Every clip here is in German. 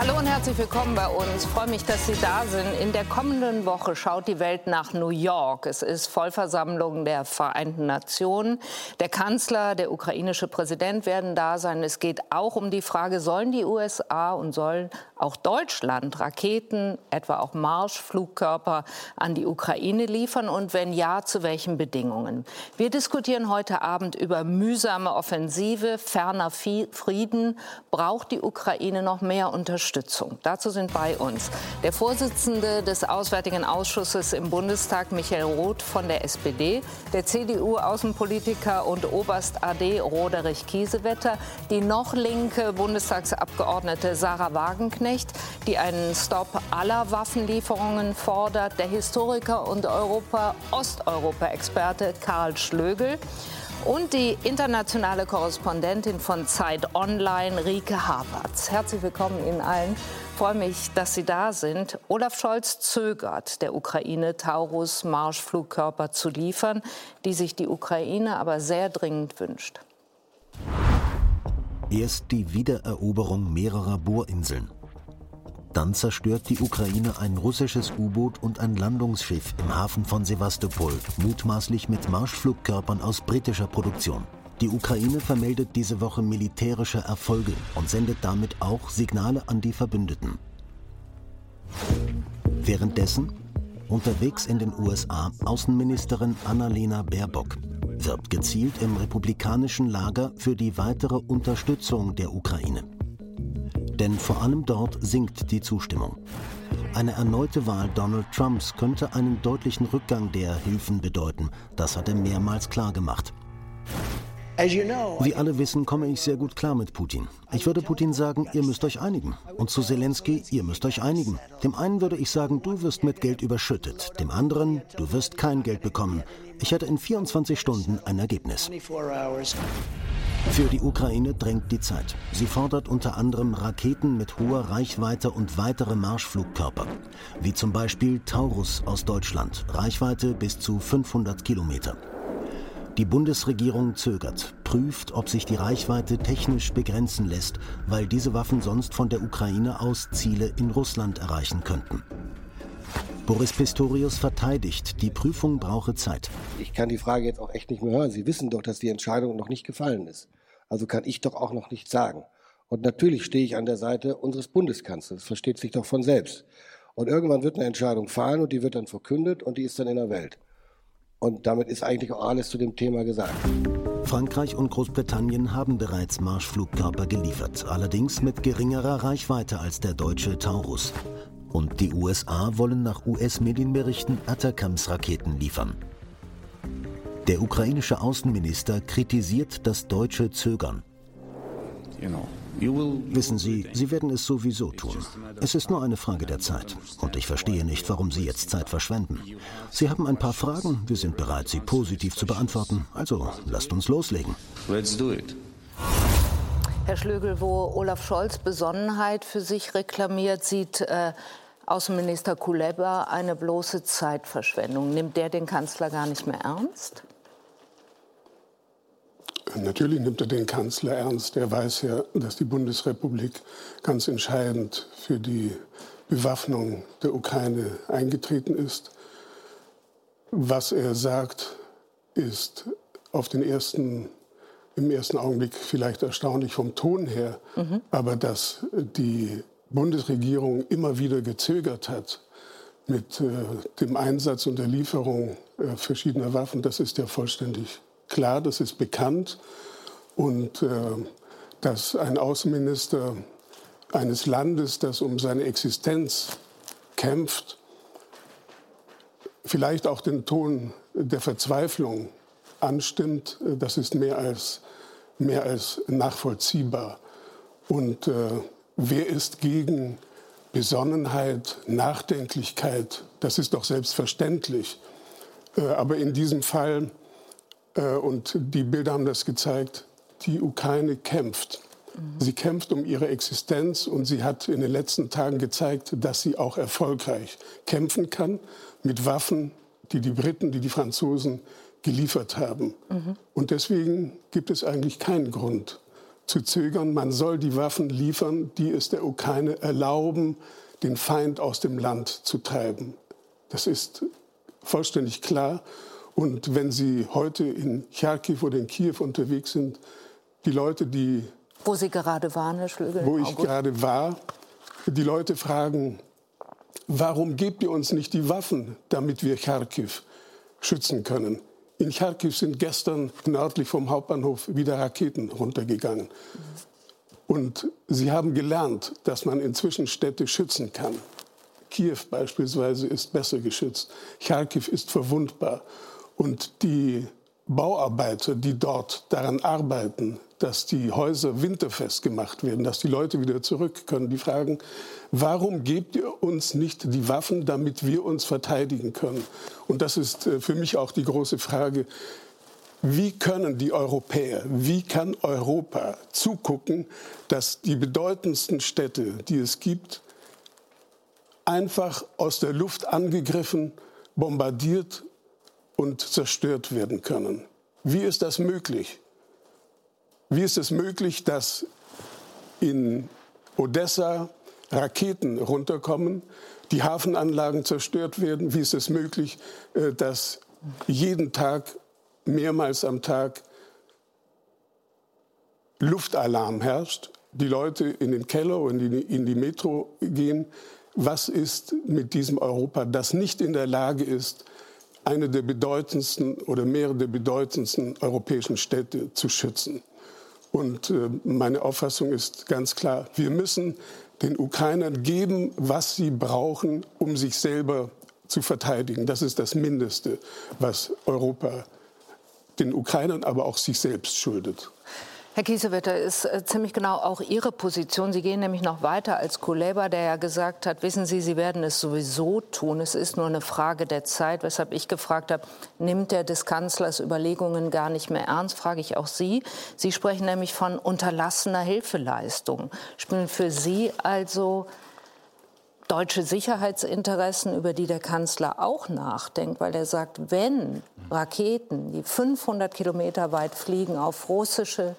Hallo und herzlich willkommen bei uns. Ich freue mich, dass Sie da sind. In der kommenden Woche schaut die Welt nach New York. Es ist Vollversammlung der Vereinten Nationen. Der Kanzler, der ukrainische Präsident werden da sein. Es geht auch um die Frage, sollen die USA und sollen auch Deutschland Raketen, etwa auch Marschflugkörper an die Ukraine liefern und wenn ja, zu welchen Bedingungen? Wir diskutieren heute Abend über mühsame Offensive, ferner Frieden. Braucht die Ukraine noch mehr Unterstützung? Unterstützung. Dazu sind bei uns der Vorsitzende des Auswärtigen Ausschusses im Bundestag, Michael Roth von der SPD, der CDU-Außenpolitiker und Oberst AD Roderich Kiesewetter, die noch linke Bundestagsabgeordnete Sarah Wagenknecht, die einen Stopp aller Waffenlieferungen fordert, der Historiker und Europa-Osteuropa-Experte Karl Schlögel und die internationale Korrespondentin von Zeit Online, Rike Havertz. Herzlich willkommen Ihnen allen. Ich freue mich, dass Sie da sind. Olaf Scholz zögert, der Ukraine Taurus Marschflugkörper zu liefern, die sich die Ukraine aber sehr dringend wünscht. Erst die Wiedereroberung mehrerer Bohrinseln. Dann zerstört die Ukraine ein russisches U-Boot und ein Landungsschiff im Hafen von Sevastopol, mutmaßlich mit Marschflugkörpern aus britischer Produktion. Die Ukraine vermeldet diese Woche militärische Erfolge und sendet damit auch Signale an die Verbündeten. Währenddessen unterwegs in den USA Außenministerin Annalena Baerbock wirbt gezielt im republikanischen Lager für die weitere Unterstützung der Ukraine. Denn vor allem dort sinkt die Zustimmung. Eine erneute Wahl Donald Trumps könnte einen deutlichen Rückgang der Hilfen bedeuten. Das hat er mehrmals klargemacht. Wie alle wissen, komme ich sehr gut klar mit Putin. Ich würde Putin sagen, ihr müsst euch einigen. Und zu Zelensky, ihr müsst euch einigen. Dem einen würde ich sagen, du wirst mit Geld überschüttet. Dem anderen, du wirst kein Geld bekommen. Ich hätte in 24 Stunden ein Ergebnis. Für die Ukraine drängt die Zeit. Sie fordert unter anderem Raketen mit hoher Reichweite und weitere Marschflugkörper, wie zum Beispiel Taurus aus Deutschland, Reichweite bis zu 500 Kilometer. Die Bundesregierung zögert, prüft, ob sich die Reichweite technisch begrenzen lässt, weil diese Waffen sonst von der Ukraine aus Ziele in Russland erreichen könnten. Boris Pistorius verteidigt, die Prüfung brauche Zeit. Ich kann die Frage jetzt auch echt nicht mehr hören. Sie wissen doch, dass die Entscheidung noch nicht gefallen ist. Also kann ich doch auch noch nichts sagen. Und natürlich stehe ich an der Seite unseres Bundeskanzlers. Das versteht sich doch von selbst. Und irgendwann wird eine Entscheidung fallen und die wird dann verkündet und die ist dann in der Welt. Und damit ist eigentlich auch alles zu dem Thema gesagt. Frankreich und Großbritannien haben bereits Marschflugkörper geliefert, allerdings mit geringerer Reichweite als der deutsche Taurus. Und die USA wollen nach US-Medienberichten Atacams-Raketen liefern. Der ukrainische Außenminister kritisiert das deutsche Zögern. Wissen Sie, Sie werden es sowieso tun. Es ist nur eine Frage der Zeit. Und ich verstehe nicht, warum Sie jetzt Zeit verschwenden. Sie haben ein paar Fragen, wir sind bereit, sie positiv zu beantworten. Also lasst uns loslegen. Let's do it. Herr Schlögel, wo Olaf Scholz Besonnenheit für sich reklamiert, sieht äh, Außenminister Kuleba eine bloße Zeitverschwendung. Nimmt der den Kanzler gar nicht mehr ernst? Natürlich nimmt er den Kanzler ernst. Er weiß ja, dass die Bundesrepublik ganz entscheidend für die Bewaffnung der Ukraine eingetreten ist. Was er sagt, ist auf den ersten, im ersten Augenblick vielleicht erstaunlich vom Ton her, mhm. aber dass die Bundesregierung immer wieder gezögert hat mit äh, dem Einsatz und der Lieferung äh, verschiedener Waffen, das ist ja vollständig klar, das ist bekannt. Und äh, dass ein Außenminister eines Landes, das um seine Existenz kämpft, vielleicht auch den Ton der Verzweiflung anstimmt, äh, das ist mehr als, mehr als nachvollziehbar. Und äh, Wer ist gegen Besonnenheit, Nachdenklichkeit? Das ist doch selbstverständlich. Äh, aber in diesem Fall, äh, und die Bilder haben das gezeigt, die Ukraine kämpft. Mhm. Sie kämpft um ihre Existenz und sie hat in den letzten Tagen gezeigt, dass sie auch erfolgreich kämpfen kann mit Waffen, die die Briten, die die Franzosen geliefert haben. Mhm. Und deswegen gibt es eigentlich keinen Grund, zu zögern. Man soll die Waffen liefern, die es der Ukraine erlauben, den Feind aus dem Land zu treiben. Das ist vollständig klar. Und wenn Sie heute in Charkiw oder in Kiew unterwegs sind, die Leute, die... Wo Sie gerade waren, Herr Schlögel? Wo ich gerade war, die Leute fragen, warum gebt ihr uns nicht die Waffen, damit wir Charkiw schützen können? In Charkiw sind gestern nördlich vom Hauptbahnhof wieder Raketen runtergegangen. Und sie haben gelernt, dass man inzwischen Städte schützen kann. Kiew beispielsweise ist besser geschützt. Charkiw ist verwundbar. Und die Bauarbeiter, die dort daran arbeiten, dass die Häuser winterfest gemacht werden, dass die Leute wieder zurück können, die fragen, warum gebt ihr uns nicht die Waffen, damit wir uns verteidigen können? Und das ist äh, für mich auch die große Frage, wie können die Europäer, wie kann Europa zugucken, dass die bedeutendsten Städte, die es gibt, einfach aus der Luft angegriffen, bombardiert und zerstört werden können. Wie ist das möglich? Wie ist es möglich, dass in Odessa Raketen runterkommen, die Hafenanlagen zerstört werden? Wie ist es möglich, äh, dass jeden Tag, mehrmals am Tag Luftalarm herrscht, die Leute in den Keller und in die Metro gehen? Was ist mit diesem Europa, das nicht in der Lage ist, eine der bedeutendsten oder mehrere der bedeutendsten europäischen Städte zu schützen. Und äh, meine Auffassung ist ganz klar, wir müssen den Ukrainern geben, was sie brauchen, um sich selber zu verteidigen. Das ist das Mindeste, was Europa den Ukrainern, aber auch sich selbst schuldet. Herr Kiesewetter, ist äh, ziemlich genau auch Ihre Position. Sie gehen nämlich noch weiter als Kuleba, der ja gesagt hat, wissen Sie, Sie werden es sowieso tun. Es ist nur eine Frage der Zeit, weshalb ich gefragt habe, nimmt der des Kanzlers Überlegungen gar nicht mehr ernst, frage ich auch Sie. Sie sprechen nämlich von unterlassener Hilfeleistung. Spielen für Sie also deutsche Sicherheitsinteressen, über die der Kanzler auch nachdenkt, weil er sagt, wenn Raketen, die 500 Kilometer weit fliegen, auf russische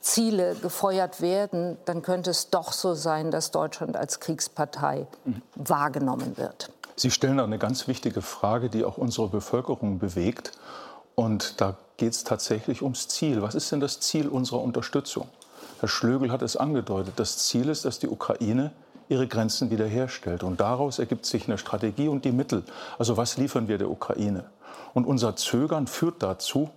Ziele gefeuert werden, dann könnte es doch so sein, dass Deutschland als Kriegspartei wahrgenommen wird. Sie stellen eine ganz wichtige Frage, die auch unsere Bevölkerung bewegt. Und da geht es tatsächlich ums Ziel. Was ist denn das Ziel unserer Unterstützung? Herr Schlögel hat es angedeutet. Das Ziel ist, dass die Ukraine ihre Grenzen wiederherstellt. Und daraus ergibt sich eine Strategie und die Mittel. Also was liefern wir der Ukraine? Und unser Zögern führt dazu,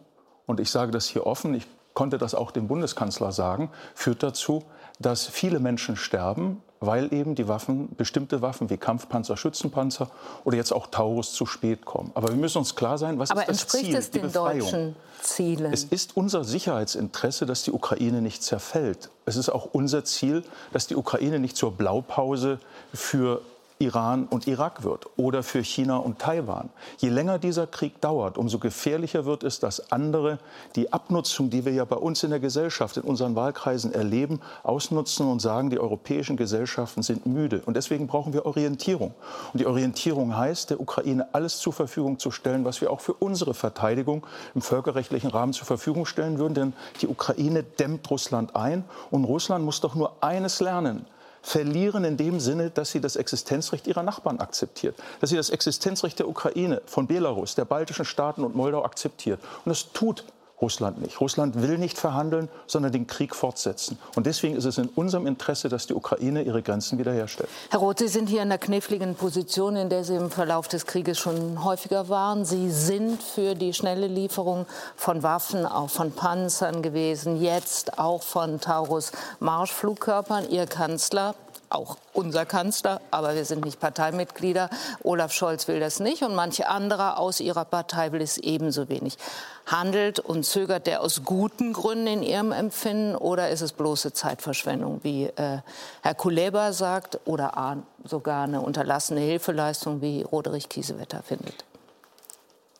und ich sage das hier offen, ich konnte das auch dem Bundeskanzler sagen, führt dazu, dass viele Menschen sterben, weil eben die Waffen, bestimmte Waffen wie Kampfpanzer, Schützenpanzer oder jetzt auch Taurus zu spät kommen. Aber wir müssen uns klar sein, was Aber ist das entspricht Ziel, es den deutschen Zielen? Es ist unser Sicherheitsinteresse, dass die Ukraine nicht zerfällt. Es ist auch unser Ziel, dass die Ukraine nicht zur Blaupause für Iran und Irak wird oder für China und Taiwan. Je länger dieser Krieg dauert, umso gefährlicher wird es, dass andere die Abnutzung, die wir ja bei uns in der Gesellschaft, in unseren Wahlkreisen erleben, ausnutzen und sagen, die europäischen Gesellschaften sind müde. Und deswegen brauchen wir Orientierung. Und die Orientierung heißt, der Ukraine alles zur Verfügung zu stellen, was wir auch für unsere Verteidigung im völkerrechtlichen Rahmen zur Verfügung stellen würden. Denn die Ukraine dämmt Russland ein. Und Russland muss doch nur eines lernen verlieren in dem Sinne, dass sie das Existenzrecht ihrer Nachbarn akzeptiert, dass sie das Existenzrecht der Ukraine, von Belarus, der baltischen Staaten und Moldau akzeptiert. Und das tut Russland nicht. Russland will nicht verhandeln, sondern den Krieg fortsetzen. Und deswegen ist es in unserem Interesse, dass die Ukraine ihre Grenzen wiederherstellt. Herr Roth, Sie sind hier in einer kniffligen Position, in der Sie im Verlauf des Krieges schon häufiger waren. Sie sind für die schnelle Lieferung von Waffen, auch von Panzern gewesen, jetzt auch von Taurus Marschflugkörpern. Ihr Kanzler auch unser Kanzler, aber wir sind nicht Parteimitglieder. Olaf Scholz will das nicht und manche andere aus ihrer Partei will es ebenso wenig. Handelt und zögert der aus guten Gründen in ihrem Empfinden oder ist es bloße Zeitverschwendung, wie äh, Herr Kuleba sagt, oder sogar eine unterlassene Hilfeleistung, wie Roderich Kiesewetter findet?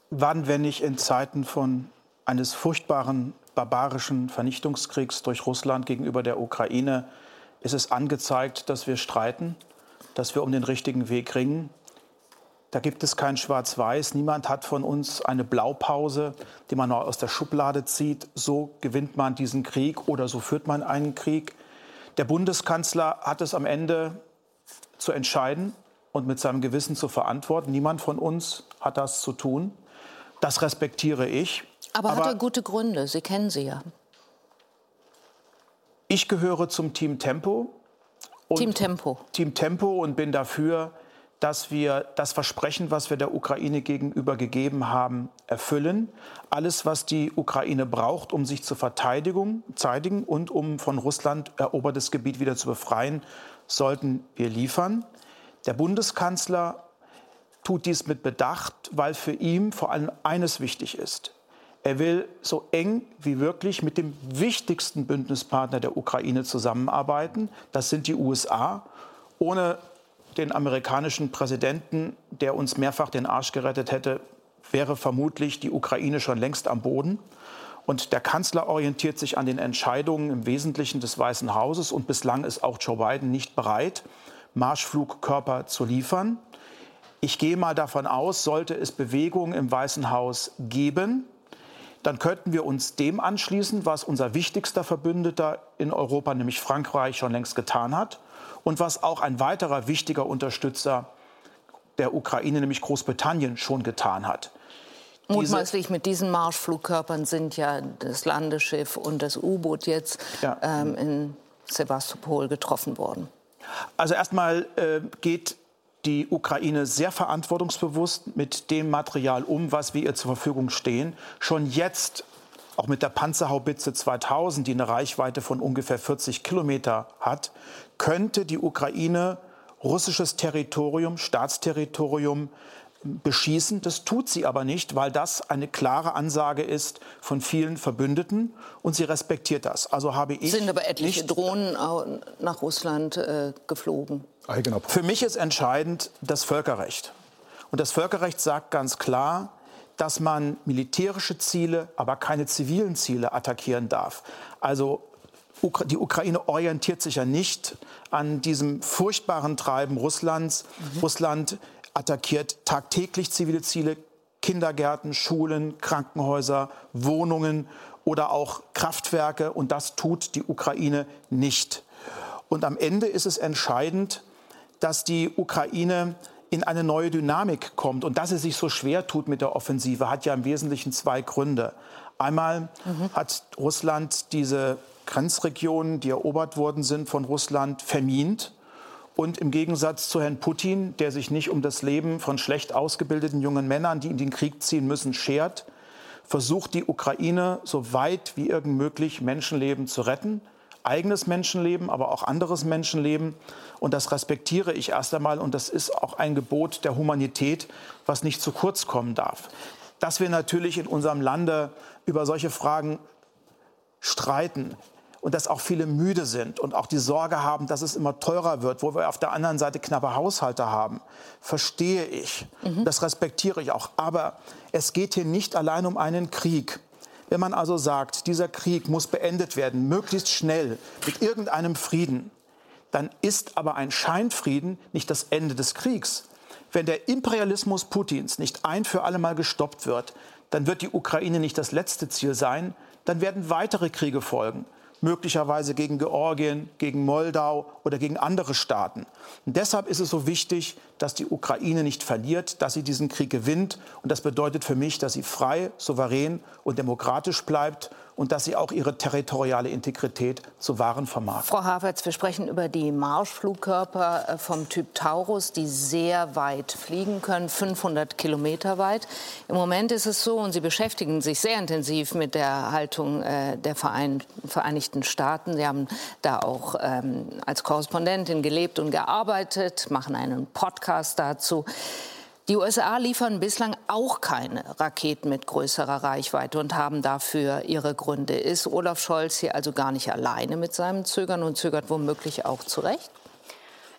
Wann, wenn nicht in Zeiten von eines furchtbaren barbarischen Vernichtungskriegs durch Russland gegenüber der Ukraine, ist es angezeigt, dass wir streiten, dass wir um den richtigen Weg ringen. Da gibt es kein Schwarz-Weiß. Niemand hat von uns eine Blaupause, die man aus der Schublade zieht. So gewinnt man diesen Krieg oder so führt man einen Krieg. Der Bundeskanzler hat es am Ende zu entscheiden und mit seinem Gewissen zu verantworten. Niemand von uns hat das zu tun. Das respektiere ich. Aber, Aber hat er gute Gründe? Sie kennen sie ja. Ich gehöre zum Team Tempo. Team Tempo. Team Tempo und bin dafür, dass wir das Versprechen, was wir der Ukraine gegenüber gegeben haben, erfüllen. Alles, was die Ukraine braucht, um sich zur Verteidigung zeigen und um von Russland erobertes Gebiet wieder zu befreien, sollten wir liefern. Der Bundeskanzler tut dies mit Bedacht, weil für ihn vor allem eines wichtig ist. Er will so eng wie wirklich mit dem wichtigsten Bündnispartner der Ukraine zusammenarbeiten. Das sind die USA. Ohne den amerikanischen Präsidenten, der uns mehrfach den Arsch gerettet hätte, wäre vermutlich die Ukraine schon längst am Boden. Und der Kanzler orientiert sich an den Entscheidungen im Wesentlichen des Weißen Hauses. Und bislang ist auch Joe Biden nicht bereit, Marschflugkörper zu liefern. Ich gehe mal davon aus, sollte es Bewegungen im Weißen Haus geben, dann könnten wir uns dem anschließen, was unser wichtigster Verbündeter in Europa, nämlich Frankreich, schon längst getan hat und was auch ein weiterer wichtiger Unterstützer der Ukraine, nämlich Großbritannien, schon getan hat. Mutmaßlich mit diesen Marschflugkörpern sind ja das Landeschiff und das U-Boot jetzt ja. ähm, in Sevastopol getroffen worden. Also erstmal äh, geht die Ukraine sehr verantwortungsbewusst mit dem Material um, was wir ihr zur Verfügung stehen. Schon jetzt, auch mit der Panzerhaubitze 2000, die eine Reichweite von ungefähr 40 Kilometer hat, könnte die Ukraine russisches Territorium, Staatsterritorium beschießen. Das tut sie aber nicht, weil das eine klare Ansage ist von vielen Verbündeten und sie respektiert das. Also habe ich sind aber etliche Drohnen nach Russland äh, geflogen. Für mich ist entscheidend das Völkerrecht. Und das Völkerrecht sagt ganz klar, dass man militärische Ziele, aber keine zivilen Ziele attackieren darf. Also die Ukraine orientiert sich ja nicht an diesem furchtbaren Treiben Russlands. Mhm. Russland attackiert tagtäglich zivile Ziele, Kindergärten, Schulen, Krankenhäuser, Wohnungen oder auch Kraftwerke. Und das tut die Ukraine nicht. Und am Ende ist es entscheidend, dass die Ukraine in eine neue Dynamik kommt. Und dass sie sich so schwer tut mit der Offensive, hat ja im Wesentlichen zwei Gründe. Einmal mhm. hat Russland diese Grenzregionen, die erobert worden sind von Russland, vermint. Und im Gegensatz zu Herrn Putin, der sich nicht um das Leben von schlecht ausgebildeten jungen Männern, die in den Krieg ziehen müssen, schert, versucht die Ukraine so weit wie irgend möglich Menschenleben zu retten. Eigenes Menschenleben, aber auch anderes Menschenleben. Und das respektiere ich erst einmal. Und das ist auch ein Gebot der Humanität, was nicht zu kurz kommen darf. Dass wir natürlich in unserem Lande über solche Fragen streiten, und dass auch viele müde sind und auch die Sorge haben, dass es immer teurer wird, wo wir auf der anderen Seite knappe Haushalte haben, verstehe ich. Mhm. Das respektiere ich auch. Aber es geht hier nicht allein um einen Krieg. Wenn man also sagt, dieser Krieg muss beendet werden, möglichst schnell, mit irgendeinem Frieden, dann ist aber ein Scheinfrieden nicht das Ende des Kriegs. Wenn der Imperialismus Putins nicht ein für alle Mal gestoppt wird, dann wird die Ukraine nicht das letzte Ziel sein, dann werden weitere Kriege folgen möglicherweise gegen Georgien, gegen Moldau oder gegen andere Staaten. Und deshalb ist es so wichtig, dass die Ukraine nicht verliert, dass sie diesen Krieg gewinnt. Und das bedeutet für mich, dass sie frei, souverän und demokratisch bleibt und dass sie auch ihre territoriale Integrität zu wahren vermag. Frau Havertz, wir sprechen über die Marschflugkörper äh, vom Typ Taurus, die sehr weit fliegen können, 500 Kilometer weit. Im Moment ist es so, und Sie beschäftigen sich sehr intensiv mit der Haltung äh, der Vereinigten Staaten. Sie haben da auch ähm, als Korrespondentin gelebt und gearbeitet, machen einen Podcast dazu. Die USA liefern bislang auch keine Raketen mit größerer Reichweite und haben dafür ihre Gründe. Ist Olaf Scholz hier also gar nicht alleine mit seinem Zögern und zögert womöglich auch zu Recht?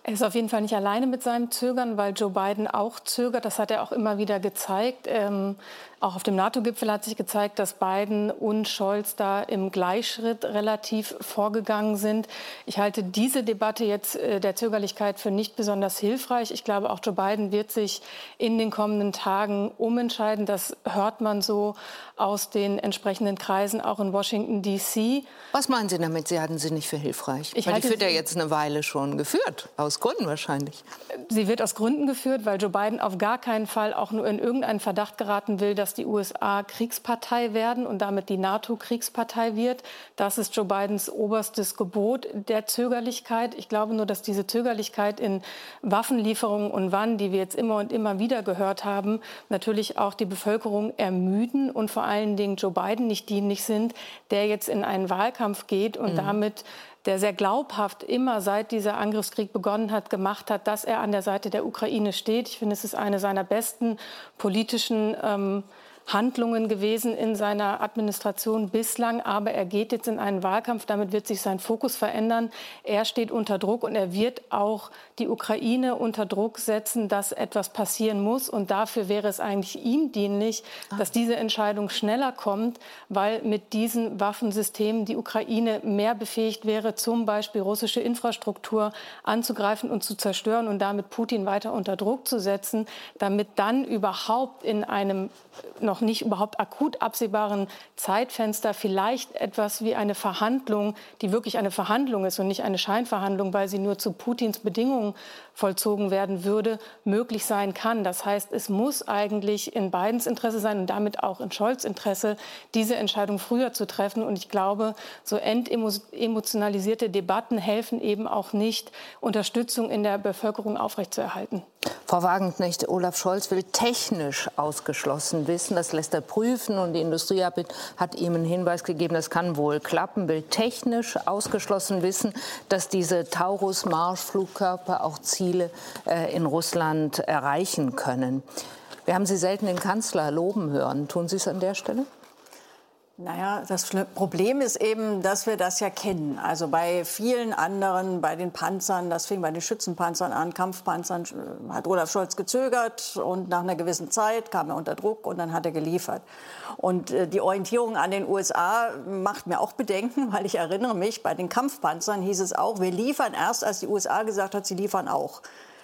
Er ist auf jeden Fall nicht alleine mit seinem Zögern, weil Joe Biden auch zögert. Das hat er auch immer wieder gezeigt. Ähm, auch auf dem NATO-Gipfel hat sich gezeigt, dass Biden und Scholz da im Gleichschritt relativ vorgegangen sind. Ich halte diese Debatte jetzt äh, der Zögerlichkeit für nicht besonders hilfreich. Ich glaube, auch Joe Biden wird sich in den kommenden Tagen umentscheiden. Das hört man so aus den entsprechenden Kreisen, auch in Washington, D.C. Was meinen Sie damit? Sie hatten sie nicht für hilfreich? Ich Weil die führt ja jetzt eine Weile schon geführt, aus Gründen wahrscheinlich. Sie wird aus Gründen geführt, weil Joe Biden auf gar keinen Fall auch nur in irgendeinen Verdacht geraten will, dass dass die USA Kriegspartei werden und damit die NATO Kriegspartei wird. Das ist Joe Bidens oberstes Gebot der Zögerlichkeit. Ich glaube nur, dass diese Zögerlichkeit in Waffenlieferungen und wann, die wir jetzt immer und immer wieder gehört haben, natürlich auch die Bevölkerung ermüden und vor allen Dingen Joe Biden nicht dienlich sind, der jetzt in einen Wahlkampf geht und mhm. damit der sehr glaubhaft immer seit dieser Angriffskrieg begonnen hat, gemacht hat, dass er an der Seite der Ukraine steht. Ich finde, es ist eine seiner besten politischen ähm, Handlungen gewesen in seiner Administration bislang. Aber er geht jetzt in einen Wahlkampf. Damit wird sich sein Fokus verändern. Er steht unter Druck und er wird auch die Ukraine unter Druck setzen, dass etwas passieren muss. Und dafür wäre es eigentlich ihm dienlich, dass diese Entscheidung schneller kommt, weil mit diesen Waffensystemen die Ukraine mehr befähigt wäre, zum Beispiel russische Infrastruktur anzugreifen und zu zerstören und damit Putin weiter unter Druck zu setzen, damit dann überhaupt in einem noch noch nicht überhaupt akut absehbaren Zeitfenster vielleicht etwas wie eine Verhandlung, die wirklich eine Verhandlung ist und nicht eine Scheinverhandlung, weil sie nur zu Putins Bedingungen vollzogen werden würde, möglich sein kann. Das heißt, es muss eigentlich in Bidens Interesse sein und damit auch in Scholz Interesse, diese Entscheidung früher zu treffen. Und ich glaube, so entemotionalisierte Debatten helfen eben auch nicht, Unterstützung in der Bevölkerung aufrechtzuerhalten. Frau Wagenknecht, Olaf Scholz will technisch ausgeschlossen wissen. Das lässt er prüfen und die Industrie hat ihm einen Hinweis gegeben, das kann wohl klappen. Will technisch ausgeschlossen wissen, dass diese Taurus-Marschflugkörper auch Ziele äh, in Russland erreichen können. Wir haben Sie selten den Kanzler loben hören. Tun Sie es an der Stelle? Naja, das Problem ist eben, dass wir das ja kennen. Also bei vielen anderen, bei den Panzern, das fing bei den Schützenpanzern an, Kampfpanzern, hat Olaf Scholz gezögert und nach einer gewissen Zeit kam er unter Druck und dann hat er geliefert. Und äh, die Orientierung an den USA macht mir auch Bedenken, weil ich erinnere mich, bei den Kampfpanzern hieß es auch, wir liefern erst, als die USA gesagt hat, sie liefern auch.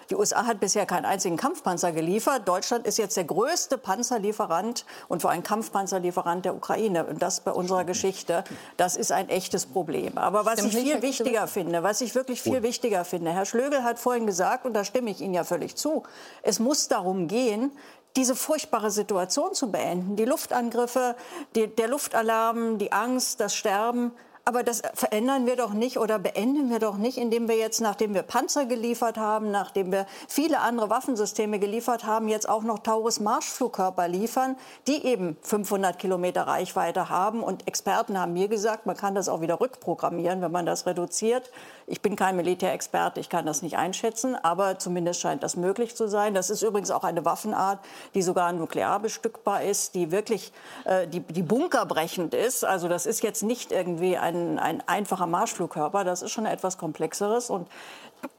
Die USA hat bisher keinen einzigen Kampfpanzer geliefert. Deutschland ist jetzt der größte Panzerlieferant und vor allem Kampfpanzerlieferant der Ukraine. Und das bei unserer Geschichte, das ist ein echtes Problem. Aber was ich viel wichtiger finde, was ich wirklich viel wichtiger finde, Herr Schlögel hat vorhin gesagt, und da stimme ich Ihnen ja völlig zu, es muss darum gehen, diese furchtbare Situation zu beenden. Die Luftangriffe, die, der Luftalarm, die Angst, das Sterben, aber das verändern wir doch nicht oder beenden wir doch nicht, indem wir jetzt, nachdem wir Panzer geliefert haben, nachdem wir viele andere Waffensysteme geliefert haben, jetzt auch noch Taurus-Marschflugkörper liefern, die eben 500 Kilometer Reichweite haben. Und Experten haben mir gesagt, man kann das auch wieder rückprogrammieren, wenn man das reduziert. Ich bin kein Militärexperte, ich kann das nicht einschätzen, aber zumindest scheint das möglich zu sein. Das ist übrigens auch eine Waffenart, die sogar nuklear bestückbar ist, die wirklich äh, die, die bunkerbrechend ist. Also das ist jetzt nicht irgendwie ein, ein einfacher Marschflugkörper, das ist schon etwas komplexeres. Und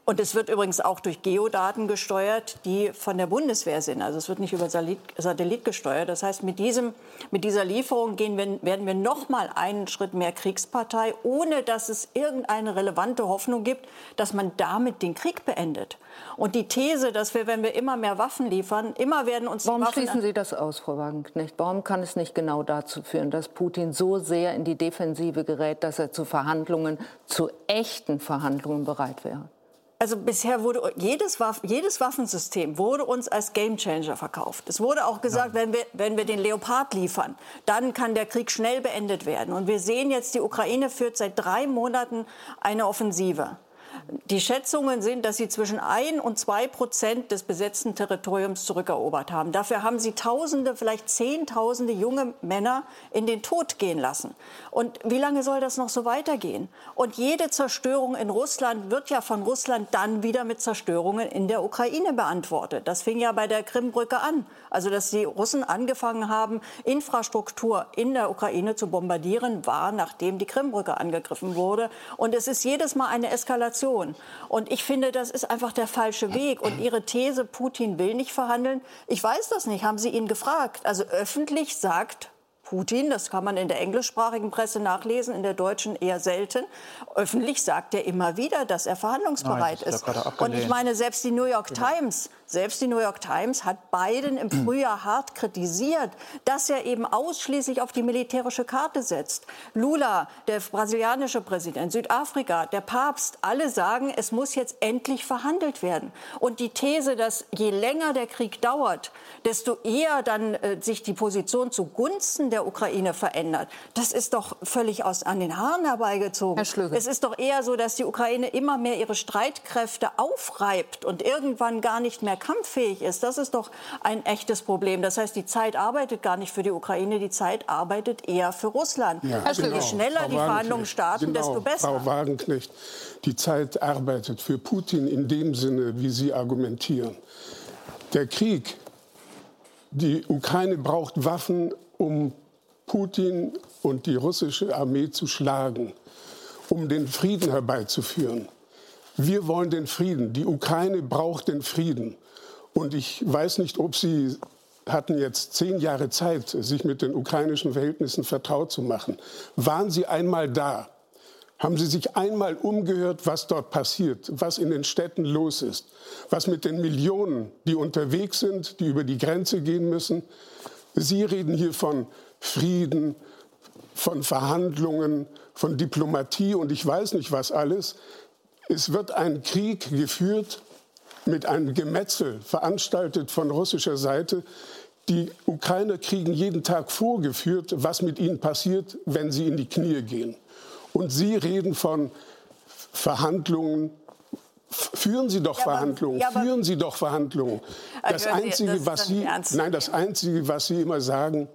und es wird übrigens auch durch Geodaten gesteuert, die von der Bundeswehr sind. Also es wird nicht über Satellit gesteuert. Das heißt, mit, diesem, mit dieser Lieferung gehen wir, werden wir noch mal einen Schritt mehr Kriegspartei, ohne dass es irgendeine relevante Hoffnung gibt, dass man damit den Krieg beendet. Und die These, dass wir, wenn wir immer mehr Waffen liefern, immer werden uns Warum Waffen schließen Sie das aus, Frau Wagenknecht? Warum kann es nicht genau dazu führen, dass Putin so sehr in die Defensive gerät, dass er zu Verhandlungen, zu echten Verhandlungen bereit wäre? Also bisher wurde jedes, Waff, jedes Waffensystem wurde uns als Gamechanger verkauft. Es wurde auch gesagt, ja. wenn, wir, wenn wir den Leopard liefern, dann kann der Krieg schnell beendet werden. Und wir sehen jetzt, die Ukraine führt seit drei Monaten eine Offensive. Die Schätzungen sind, dass sie zwischen 1 und 2 Prozent des besetzten Territoriums zurückerobert haben. Dafür haben sie Tausende, vielleicht Zehntausende junge Männer in den Tod gehen lassen. Und wie lange soll das noch so weitergehen? Und jede Zerstörung in Russland wird ja von Russland dann wieder mit Zerstörungen in der Ukraine beantwortet. Das fing ja bei der Krimbrücke an. Also, dass die Russen angefangen haben, Infrastruktur in der Ukraine zu bombardieren, war, nachdem die Krimbrücke angegriffen wurde. Und es ist jedes Mal eine Eskalation. Eskalation. Und ich finde, das ist einfach der falsche Weg. Und Ihre These, Putin will nicht verhandeln, ich weiß das nicht. Haben Sie ihn gefragt? Also öffentlich sagt Putin, das kann man in der englischsprachigen Presse nachlesen, in der deutschen eher selten. Öffentlich sagt er immer wieder, dass er verhandlungsbereit Nein, ist. Und ich meine, selbst die New York Times selbst die New York Times hat Biden im Frühjahr hart kritisiert, dass er eben ausschließlich auf die militärische Karte setzt. Lula, der brasilianische Präsident, Südafrika, der Papst, alle sagen, es muss jetzt endlich verhandelt werden. Und die These, dass je länger der Krieg dauert, desto eher dann äh, sich die Position zugunsten der Ukraine verändert, das ist doch völlig aus an den Haaren herbeigezogen. Es ist doch eher so, dass die Ukraine immer mehr ihre Streitkräfte aufreibt und irgendwann gar nicht mehr kampffähig ist. Das ist doch ein echtes Problem. Das heißt, die Zeit arbeitet gar nicht für die Ukraine, die Zeit arbeitet eher für Russland. Ja, also genau. Je schneller Frau die Verhandlungen starten, genau, desto besser. Frau Wagenknecht, die Zeit arbeitet für Putin in dem Sinne, wie Sie argumentieren. Der Krieg, die Ukraine braucht Waffen, um Putin und die russische Armee zu schlagen, um den Frieden herbeizuführen. Wir wollen den Frieden. Die Ukraine braucht den Frieden. Und ich weiß nicht, ob Sie hatten jetzt zehn Jahre Zeit, sich mit den ukrainischen Verhältnissen vertraut zu machen. Waren Sie einmal da? Haben Sie sich einmal umgehört, was dort passiert, was in den Städten los ist, was mit den Millionen, die unterwegs sind, die über die Grenze gehen müssen? Sie reden hier von Frieden, von Verhandlungen, von Diplomatie und ich weiß nicht was alles. Es wird ein Krieg geführt mit einem Gemetzel veranstaltet von russischer Seite. Die Ukrainer kriegen jeden Tag vorgeführt, was mit ihnen passiert, wenn sie in die Knie gehen. Und Sie reden von Verhandlungen. Führen Sie doch ja, Verhandlungen, ja, führen Sie doch Verhandlungen. Das also, Einzige, das was Sie, nein, das Einzige, was Sie immer sagen,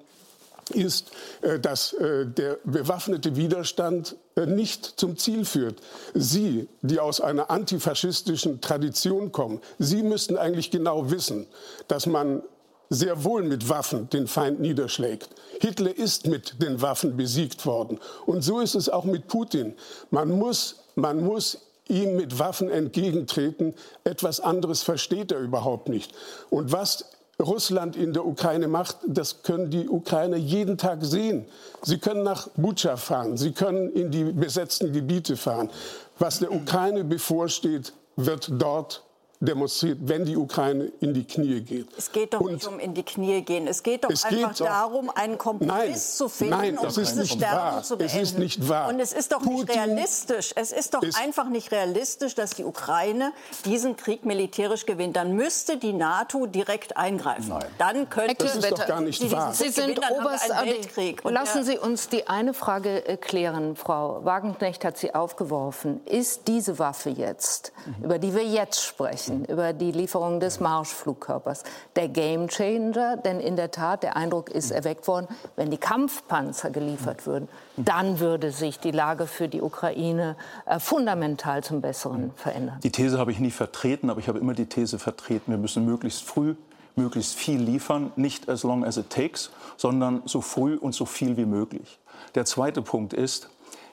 ist, äh, dass äh, der bewaffnete Widerstand äh, nicht zum Ziel führt. Sie, die aus einer antifaschistischen Tradition kommen, Sie müssten eigentlich genau wissen, dass man sehr wohl mit Waffen den Feind niederschlägt. Hitler ist mit den Waffen besiegt worden. Und so ist es auch mit Putin. Man muss, man muss ihm mit Waffen entgegentreten. Etwas anderes versteht er überhaupt nicht. Und was Russland in der Ukraine macht, das können die Ukrainer jeden Tag sehen. Sie können nach Butscha fahren, sie können in die besetzten Gebiete fahren. Was der Ukraine bevorsteht, wird dort demonstriert, wenn die Ukraine in die Knie geht. Es geht doch und nicht um in die Knie gehen. Es geht doch es einfach geht darum, einen Kompromiss nein, zu finden nein, das um ist nicht wahr. zu beenden. Es ist nicht wahr. Und es ist doch Putin nicht realistisch. Es ist doch ist einfach nicht realistisch, dass die Ukraine diesen Krieg militärisch gewinnt. Dann müsste die NATO direkt eingreifen. Nein. Dann könnte das ist doch gar nicht wahr. Sie sind Oberst Weltkrieg. Lassen Sie uns die eine Frage äh, klären, Frau Wagenknecht hat sie aufgeworfen. Ist diese Waffe jetzt, mhm. über die wir jetzt sprechen, sprechen, über die Lieferung des Marschflugkörpers. Der Gamechanger, denn in der Tat, der Eindruck ist erweckt worden, wenn die Kampfpanzer geliefert würden, dann würde sich die Lage für die Ukraine äh, fundamental zum Besseren verändern. Die These habe ich nie vertreten, aber ich habe immer die These vertreten, wir müssen möglichst früh möglichst viel liefern, nicht as long as it takes, sondern so früh und so viel wie möglich. Der zweite Punkt ist,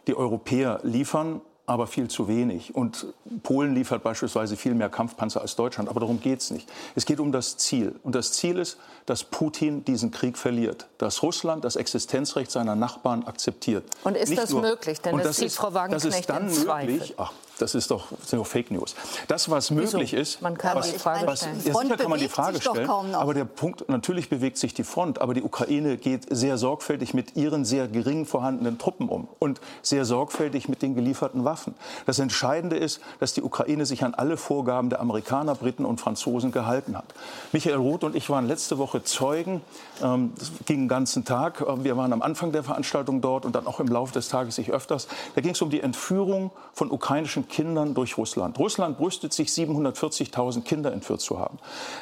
die Europäer liefern aber viel zu wenig. Und Polen liefert beispielsweise viel mehr Kampfpanzer als Deutschland. Aber darum geht es nicht. Es geht um das Ziel. Und das Ziel ist, dass Putin diesen Krieg verliert. Dass Russland das Existenzrecht seiner Nachbarn akzeptiert. Und ist nicht das nur, möglich? Denn das, das ist, Frau Wagenknecht das ist dann möglich. Ach, das ist doch, das sind doch Fake News. Das, was möglich Wieso? ist, man kann was, die Frage was, stellen. Ja, sicher kann man die Frage stellen, aber der Punkt, natürlich bewegt sich die Front, aber die Ukraine geht sehr sorgfältig mit ihren sehr gering vorhandenen Truppen um und sehr sorgfältig mit den gelieferten Waffen. Das Entscheidende ist, dass die Ukraine sich an alle Vorgaben der Amerikaner, Briten und Franzosen gehalten hat. Michael Roth und ich waren letzte Woche Zeugen. Ähm, das ging den ganzen Tag. Ähm, wir waren am Anfang der Veranstaltung dort und dann auch im Laufe des Tages sich öfters. Da ging es um die Entführung von ukrainischen Kindern durch Russland. Russland brüstet sich, 740.000 Kinder entführt zu haben.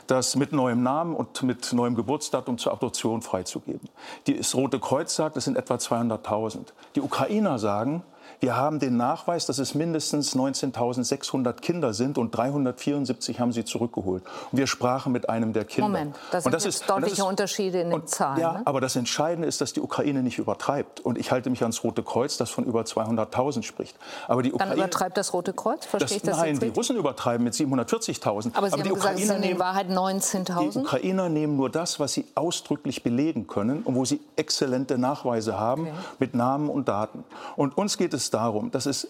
Das mit neuem Namen und mit neuem Geburtsdatum zur Adoption freizugeben. Das Rote Kreuz sagt, es sind etwa 200.000. Die Ukrainer sagen, Wir haben den Nachweis, dass es mindestens 19.600 Kinder sind und 374 haben sie zurückgeholt. Und wir sprachen mit einem der Kinder. Moment, das sind und das ist, deutliche das ist, Unterschiede in den und, Zahlen. Ja, ne? aber das Entscheidende ist, dass die Ukraine nicht übertreibt. Und ich halte mich ans Rote Kreuz, das von über 200.000 spricht. Aber die Dann Ukraine, übertreibt das Rote Kreuz? Verstehe das, ich das nein, die? Russen übertreiben mit 740.000. Aber Sie die haben gesagt, es Ukrainer sind in Wahrheit die 19.000? Ukrainer nehmen nur das, was sie ausdrücklich belegen können und wo sie exzellente Nachweise haben Okay. mit Namen und Daten. Und uns geht es darum, dass es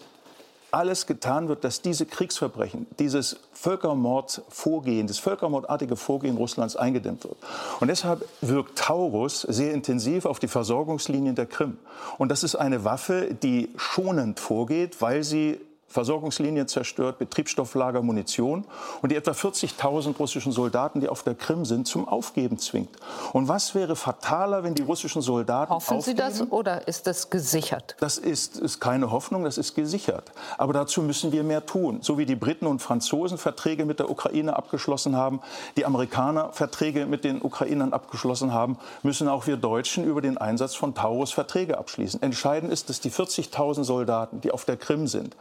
alles getan wird, dass diese Kriegsverbrechen, dieses Völkermordvorgehen, das völkermordartige Vorgehen Russlands eingedämmt wird. Und deshalb wirkt Taurus sehr intensiv auf die Versorgungslinien der Krim. Und das ist eine Waffe, die schonend vorgeht, weil sie Versorgungslinien zerstört, Betriebsstofflager, Munition und die etwa 40.000 russischen Soldaten, die auf der Krim sind, zum Aufgeben zwingt. Und was wäre fataler, wenn die russischen Soldaten Hoffen Sie aufgeben? das oder ist das gesichert? Das ist, ist keine Hoffnung, das ist gesichert. Aber dazu müssen wir mehr tun. So wie die Briten und Franzosen Verträge mit der Ukraine abgeschlossen haben, die Amerikaner Verträge mit den Ukrainern abgeschlossen haben, müssen auch wir Deutschen über den Einsatz von Taurus Verträge abschließen. Entscheidend ist, dass die 40.000 Soldaten, die auf der Krim sind,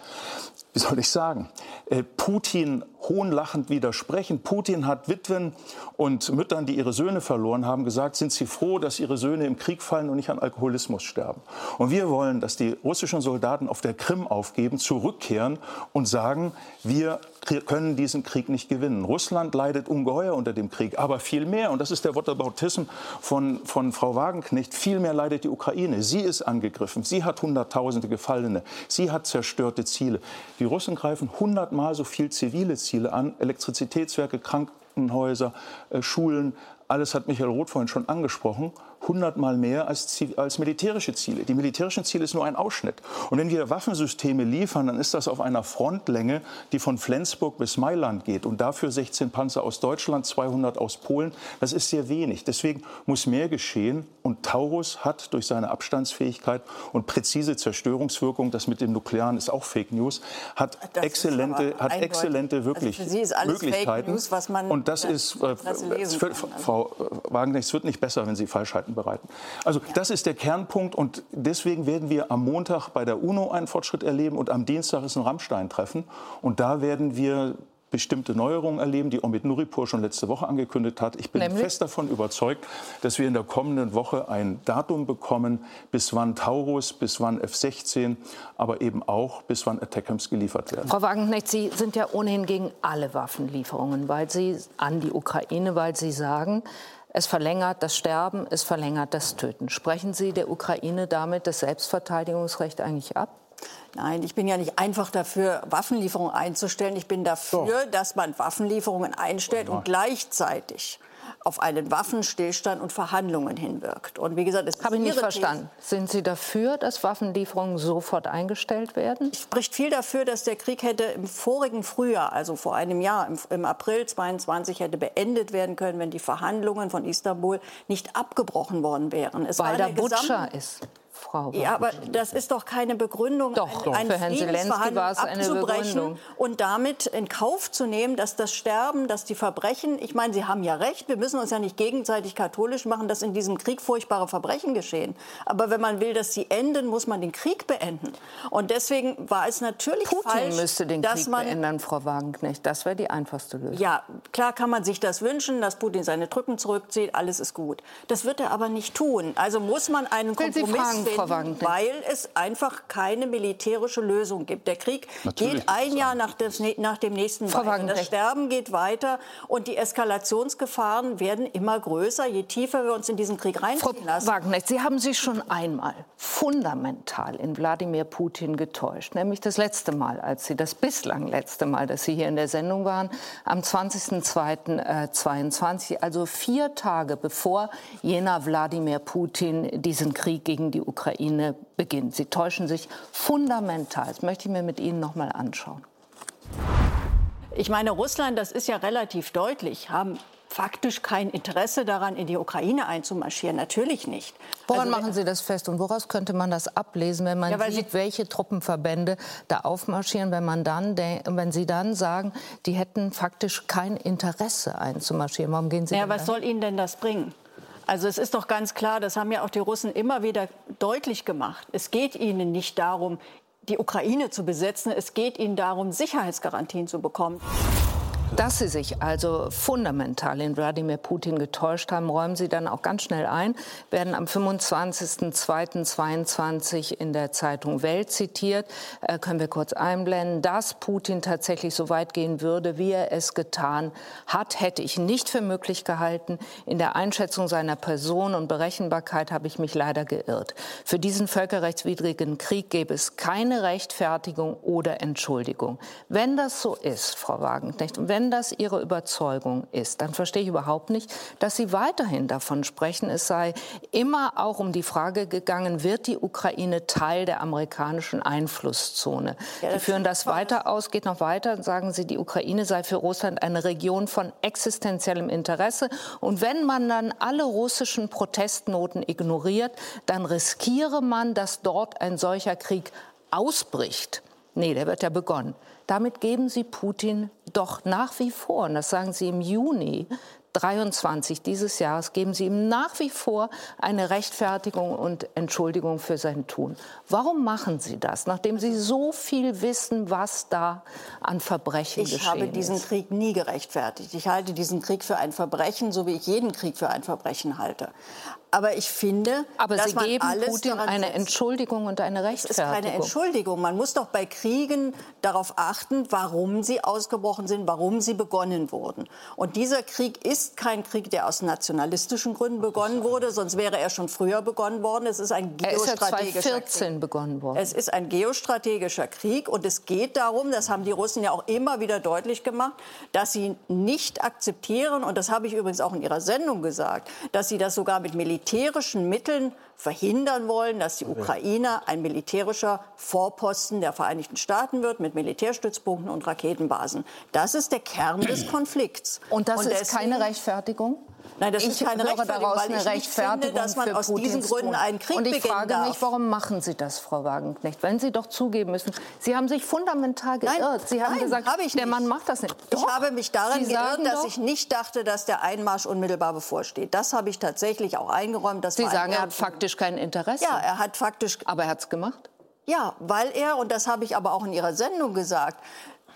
wie soll ich sagen, äh, Putin hohnlachend widersprechen. Putin hat Witwen und Müttern, die ihre Söhne verloren haben, gesagt, sind sie froh, dass ihre Söhne im Krieg fallen und nicht an Alkoholismus sterben. Und wir wollen, dass die russischen Soldaten auf der Krim aufgeben, zurückkehren und sagen, wir können diesen Krieg nicht gewinnen. Russland leidet ungeheuer unter dem Krieg, aber viel mehr, und das ist der Whataboutism von, von Frau Wagenknecht, viel mehr leidet die Ukraine. Sie ist angegriffen, sie hat Hunderttausende Gefallene, sie hat zerstörte Ziele. Die Russen greifen hundertmal so viel zivile Ziele an, Elektrizitätswerke, Krankenhäuser, äh, Schulen, alles hat Michael Roth vorhin schon angesprochen, hundertmal mehr als, als militärische Ziele. Die militärischen Ziele ist nur ein Ausschnitt. Und wenn wir Waffensysteme liefern, dann ist das auf einer Frontlänge, die von Flensburg bis Mailand geht. Und dafür 16 Panzer aus Deutschland, 200 aus Polen. Das ist sehr wenig. Deswegen muss mehr geschehen. Und Taurus hat durch seine Abstandsfähigkeit und präzise Zerstörungswirkung, das mit dem Nuklearen ist auch Fake News, hat Das exzellente, hat eindeutig. exzellente Also wirklich Fake Möglichkeiten. News, man und das der ist, äh, also. Frau Wagenknecht, es wird nicht besser, wenn Sie Falschheiten bereiten. Also das ist der Kernpunkt und deswegen werden wir am Montag bei der UNO einen Fortschritt erleben und am Dienstag ist ein Rammstein-Treffen und da werden wir bestimmte Neuerungen erleben, die Omid Nuripur schon letzte Woche angekündigt hat. Ich bin Nämlich? fest davon überzeugt, dass wir in der kommenden Woche ein Datum bekommen, bis wann Taurus, bis wann F-16, aber eben auch bis wann Attackams geliefert werden. Frau Wagenknecht, Sie sind ja ohnehin gegen alle Waffenlieferungen, weil Sie an die Ukraine, weil Sie sagen, es verlängert das Sterben, es verlängert das Töten. Sprechen Sie der Ukraine damit das Selbstverteidigungsrecht eigentlich ab? Nein, ich bin ja nicht einfach dafür, Waffenlieferungen einzustellen. Ich bin dafür, dass man Waffenlieferungen einstellt und gleichzeitig auf einen Waffenstillstand und Verhandlungen hinwirkt. Und wie gesagt, es ist Habe ich nicht Ihre These. verstanden. Sind Sie dafür, dass Waffenlieferungen sofort eingestellt werden? Es spricht viel dafür, dass der Krieg hätte im vorigen Frühjahr, also vor einem Jahr, im, im April 22, hätte beendet werden können, wenn die Verhandlungen von Istanbul nicht abgebrochen worden wären. Es Weil Gesamt- Butscha ist, Frau Ja, aber das ist doch keine Begründung, Doch, doch. ein Für Herrn Zelensky war es eine Begründung. und damit in Kauf zu nehmen, dass das Sterben, dass die Verbrechen, ich meine, Sie haben ja recht, wir müssen uns ja nicht gegenseitig katholisch machen, dass in diesem Krieg furchtbare Verbrechen geschehen. Aber wenn man will, dass sie enden, muss man den Krieg beenden. Und deswegen war es natürlich Putin falsch, müsste den Krieg man beenden, Frau Wagenknecht. Das wäre die einfachste Lösung. ja, klar kann man sich das wünschen, dass Putin seine Truppen zurückzieht, alles ist gut. Das wird er aber nicht tun. Also muss man einen Kompromiss finden, Wagenknecht. weil es einfach keine militärische Lösung gibt. Der Krieg Natürlich geht ein Jahr nach, des, nach dem nächsten Frau weiter. Das. Sterben geht weiter und die Eskalationsgefahren werden immer größer, je tiefer wir uns in diesen Krieg Frau reinziehen lassen. Wagner, Sie haben sich schon einmal fundamental in Wladimir Putin getäuscht, nämlich das letzte Mal, als Sie das bislang letzte Mal, dass Sie hier in der Sendung waren, am 20.02.22, also vier Tage bevor jener Wladimir Putin diesen Krieg gegen die Ukraine beginnt. Sie täuschen sich fundamental. Das möchte ich mir mit Ihnen noch mal anschauen. Ich meine, Russland, das ist ja relativ deutlich, haben faktisch kein Interesse daran, in die Ukraine einzumarschieren. Natürlich nicht. Woran Also, machen Sie das fest und woraus könnte man das ablesen, wenn man Ja, sieht, Sie- welche Truppenverbände da aufmarschieren, wenn man dann, wenn Sie dann sagen, die hätten faktisch kein Interesse einzumarschieren? Warum gehen Sie Ja, was dahin? soll Ihnen denn das bringen? Also es ist doch ganz klar, das haben ja auch die Russen immer wieder deutlich gemacht. Es geht ihnen nicht darum, die Ukraine zu besetzen. Es geht ihnen darum, Sicherheitsgarantien zu bekommen. Dass Sie sich also fundamental in Wladimir Putin getäuscht haben, räumen Sie dann auch ganz schnell ein, werden am 25.02.22 in der Zeitung Welt zitiert. Äh, können wir kurz einblenden, dass Putin tatsächlich so weit gehen würde, wie er es getan hat, hätte ich nicht für möglich gehalten. In der Einschätzung seiner Person und Berechenbarkeit habe ich mich leider geirrt. Für diesen völkerrechtswidrigen Krieg gäbe es keine Rechtfertigung oder Entschuldigung. Wenn das so ist, Frau Wagenknecht, und wenn wenn das Ihre Überzeugung ist, dann verstehe ich überhaupt nicht, dass Sie weiterhin davon sprechen, es sei immer auch um die Frage gegangen, wird die Ukraine Teil der amerikanischen Einflusszone? Ja, Sie führen das weiter aus, geht noch weiter, sagen Sie, die Ukraine sei für Russland eine Region von existenziellem Interesse. Und wenn man dann alle russischen Protestnoten ignoriert, dann riskiere man, dass dort ein solcher Krieg ausbricht. Nee, der wird ja begonnen. Damit geben Sie Putin doch nach wie vor, und das sagen Sie im Juni 23 dieses Jahres, geben Sie ihm nach wie vor eine Rechtfertigung und Entschuldigung für sein Tun. Warum machen Sie das, nachdem Sie so viel wissen, was da an Verbrechen ich geschehen ist? Ich habe diesen ist? Krieg nie gerechtfertigt. Ich halte diesen Krieg für ein Verbrechen, so wie ich jeden Krieg für ein Verbrechen halte. Aber ich finde, aber dass Sie man geben alles Putin eine Entschuldigung und eine Rechtfertigung. Es ist keine Entschuldigung. Man muss doch bei Kriegen darauf achten, warum sie ausgebrochen sind, warum sie begonnen wurden. Und dieser Krieg ist kein Krieg, der aus nationalistischen Gründen begonnen wurde, sonst wäre er schon früher begonnen worden. Es ist ein geostrategischer er ist ja 2014 Krieg. begonnen worden. Es ist ein geostrategischer Krieg und es geht darum, das haben die Russen ja auch immer wieder deutlich gemacht, dass sie nicht akzeptieren und das habe ich übrigens auch in ihrer Sendung gesagt, dass sie das sogar mit Militär militärischen Mitteln verhindern wollen, dass die Ukraine ein militärischer Vorposten der Vereinigten Staaten wird mit Militärstützpunkten und Raketenbasen. Das ist der Kern des Konflikts. Und das und ist keine Rechtfertigung? Nein, das ich ist keine Rechtfertigung, daraus eine Rechtfertigung finde, dass man aus Putins diesen Gründen einen Krieg Und ich frage darf. mich, warum machen Sie das, Frau Wagenknecht? Wenn Sie doch zugeben müssen, Sie haben sich fundamental geirrt. Nein, Sie haben nein, gesagt, hab der Mann macht das nicht. Doch. Ich habe mich daran geirrt, dass ich nicht dachte, dass der Einmarsch unmittelbar bevorsteht. Das habe ich tatsächlich auch eingeräumt. Das Sie sagen, er hat faktisch kein Interesse. Ja, er hat faktisch. Aber er hat es gemacht? Ja, weil er, und das habe ich aber auch in Ihrer Sendung gesagt,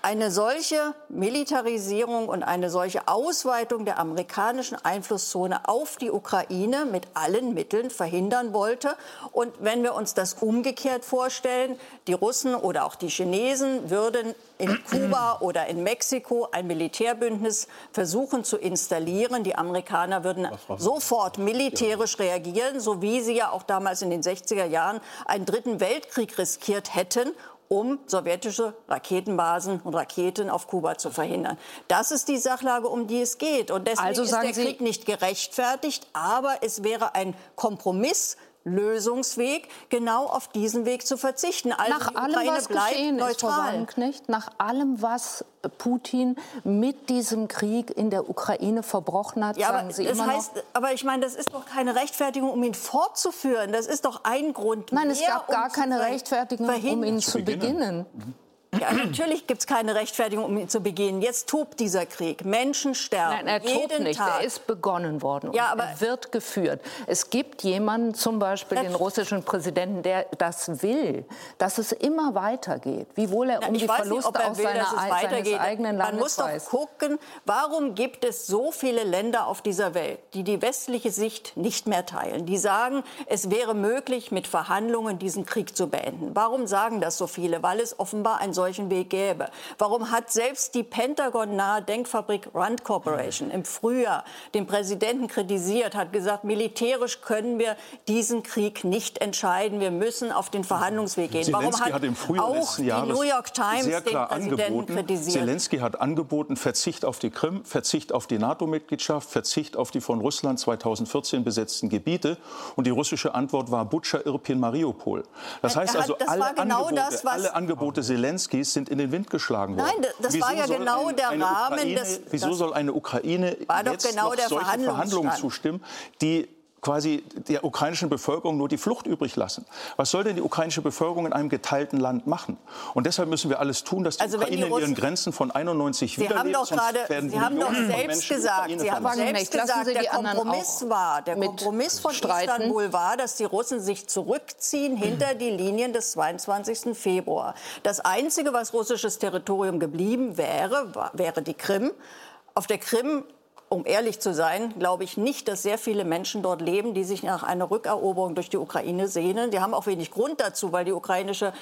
eine solche Militarisierung und eine solche Ausweitung der amerikanischen Einflusszone auf die Ukraine mit allen Mitteln verhindern wollte. Und wenn wir uns das umgekehrt vorstellen, die Russen oder auch die Chinesen würden in Kuba oder in Mexiko ein Militärbündnis versuchen zu installieren. Die Amerikaner würden sofort militärisch reagieren, so wie sie ja auch damals in den 60er Jahren einen dritten Weltkrieg riskiert hätten um sowjetische Raketenbasen und Raketen auf Kuba zu verhindern. Das ist die Sachlage, um die es geht. Und deswegen also ist der Krieg nicht gerechtfertigt, aber es wäre ein Kompromiss Lösungsweg, genau auf diesen Weg zu verzichten. Also nach allem, was geschehen neutral. ist, Frau nach allem, was Putin mit diesem Krieg in der Ukraine verbrochen hat, ja, sagen Sie das immer heißt, noch. Aber ich meine, das ist doch keine Rechtfertigung, um ihn fortzuführen. Das ist doch ein Grund. Nein, mehr, es gab gar um keine Rechtfertigung, um ihn zu beginnen. beginnen. Ja, natürlich gibt es keine Rechtfertigung, um ihn zu begehen. Jetzt tobt dieser Krieg. Menschen sterben. Nein, er jeden tobt nicht. Tag. Er ist begonnen worden. Ja, aber er wird geführt. Es gibt jemanden, zum Beispiel den russischen Präsidenten, der das will, dass es immer weitergeht. Wiewohl er Na, um die Verluste nicht, aus will, seiner, seines eigenen Landes Man muss doch weiß. gucken, warum gibt es so viele Länder auf dieser Welt, die die westliche Sicht nicht mehr teilen. Die sagen, es wäre möglich, mit Verhandlungen diesen Krieg zu beenden. Warum sagen das so viele? Weil es offenbar ein solchen Weg gäbe. Warum hat selbst die Pentagon-nahe Denkfabrik Rand Corporation im Frühjahr den Präsidenten kritisiert, hat gesagt, militärisch können wir diesen Krieg nicht entscheiden. Wir müssen auf den Verhandlungsweg gehen. Zelensky Warum hat, hat im Frühjahr auch die New York Times sehr klar den Präsidenten angeboten, kritisiert? Zelensky hat angeboten, Verzicht auf die Krim, Verzicht auf die NATO-Mitgliedschaft, Verzicht auf die von Russland 2014 besetzten Gebiete. Und die russische Antwort war Butscha, Irpin, Mariupol. Das heißt also, alle, genau Angebote, das, alle Angebote Zelenskys sind in den Wind geschlagen worden. Nein, das wieso war ja genau ein, der Rahmen Ukraine, des. Wieso soll eine Ukraine war doch jetzt genau noch der solche Verhandlungen zustimmen, die quasi der ukrainischen Bevölkerung nur die Flucht übrig lassen. Was soll denn die ukrainische Bevölkerung in einem geteilten Land machen? Und deshalb müssen wir alles tun, dass die also Ukraine die in ihren Grenzen von 91 Sie haben doch gerade, Sie haben doch selbst gesagt, Sie haben selbst gesagt, der Kompromiss war, der Kompromiss von streiten. Istanbul war, dass die Russen sich zurückziehen hinter die Linien des 22. Februar. Das Einzige, was russisches Territorium geblieben wäre, wäre die Krim. Auf der Krim um ehrlich zu sein, glaube ich nicht, dass sehr viele Menschen dort leben, die sich nach einer Rückeroberung durch die Ukraine sehnen. Die haben auch wenig Grund dazu, weil die ukrainische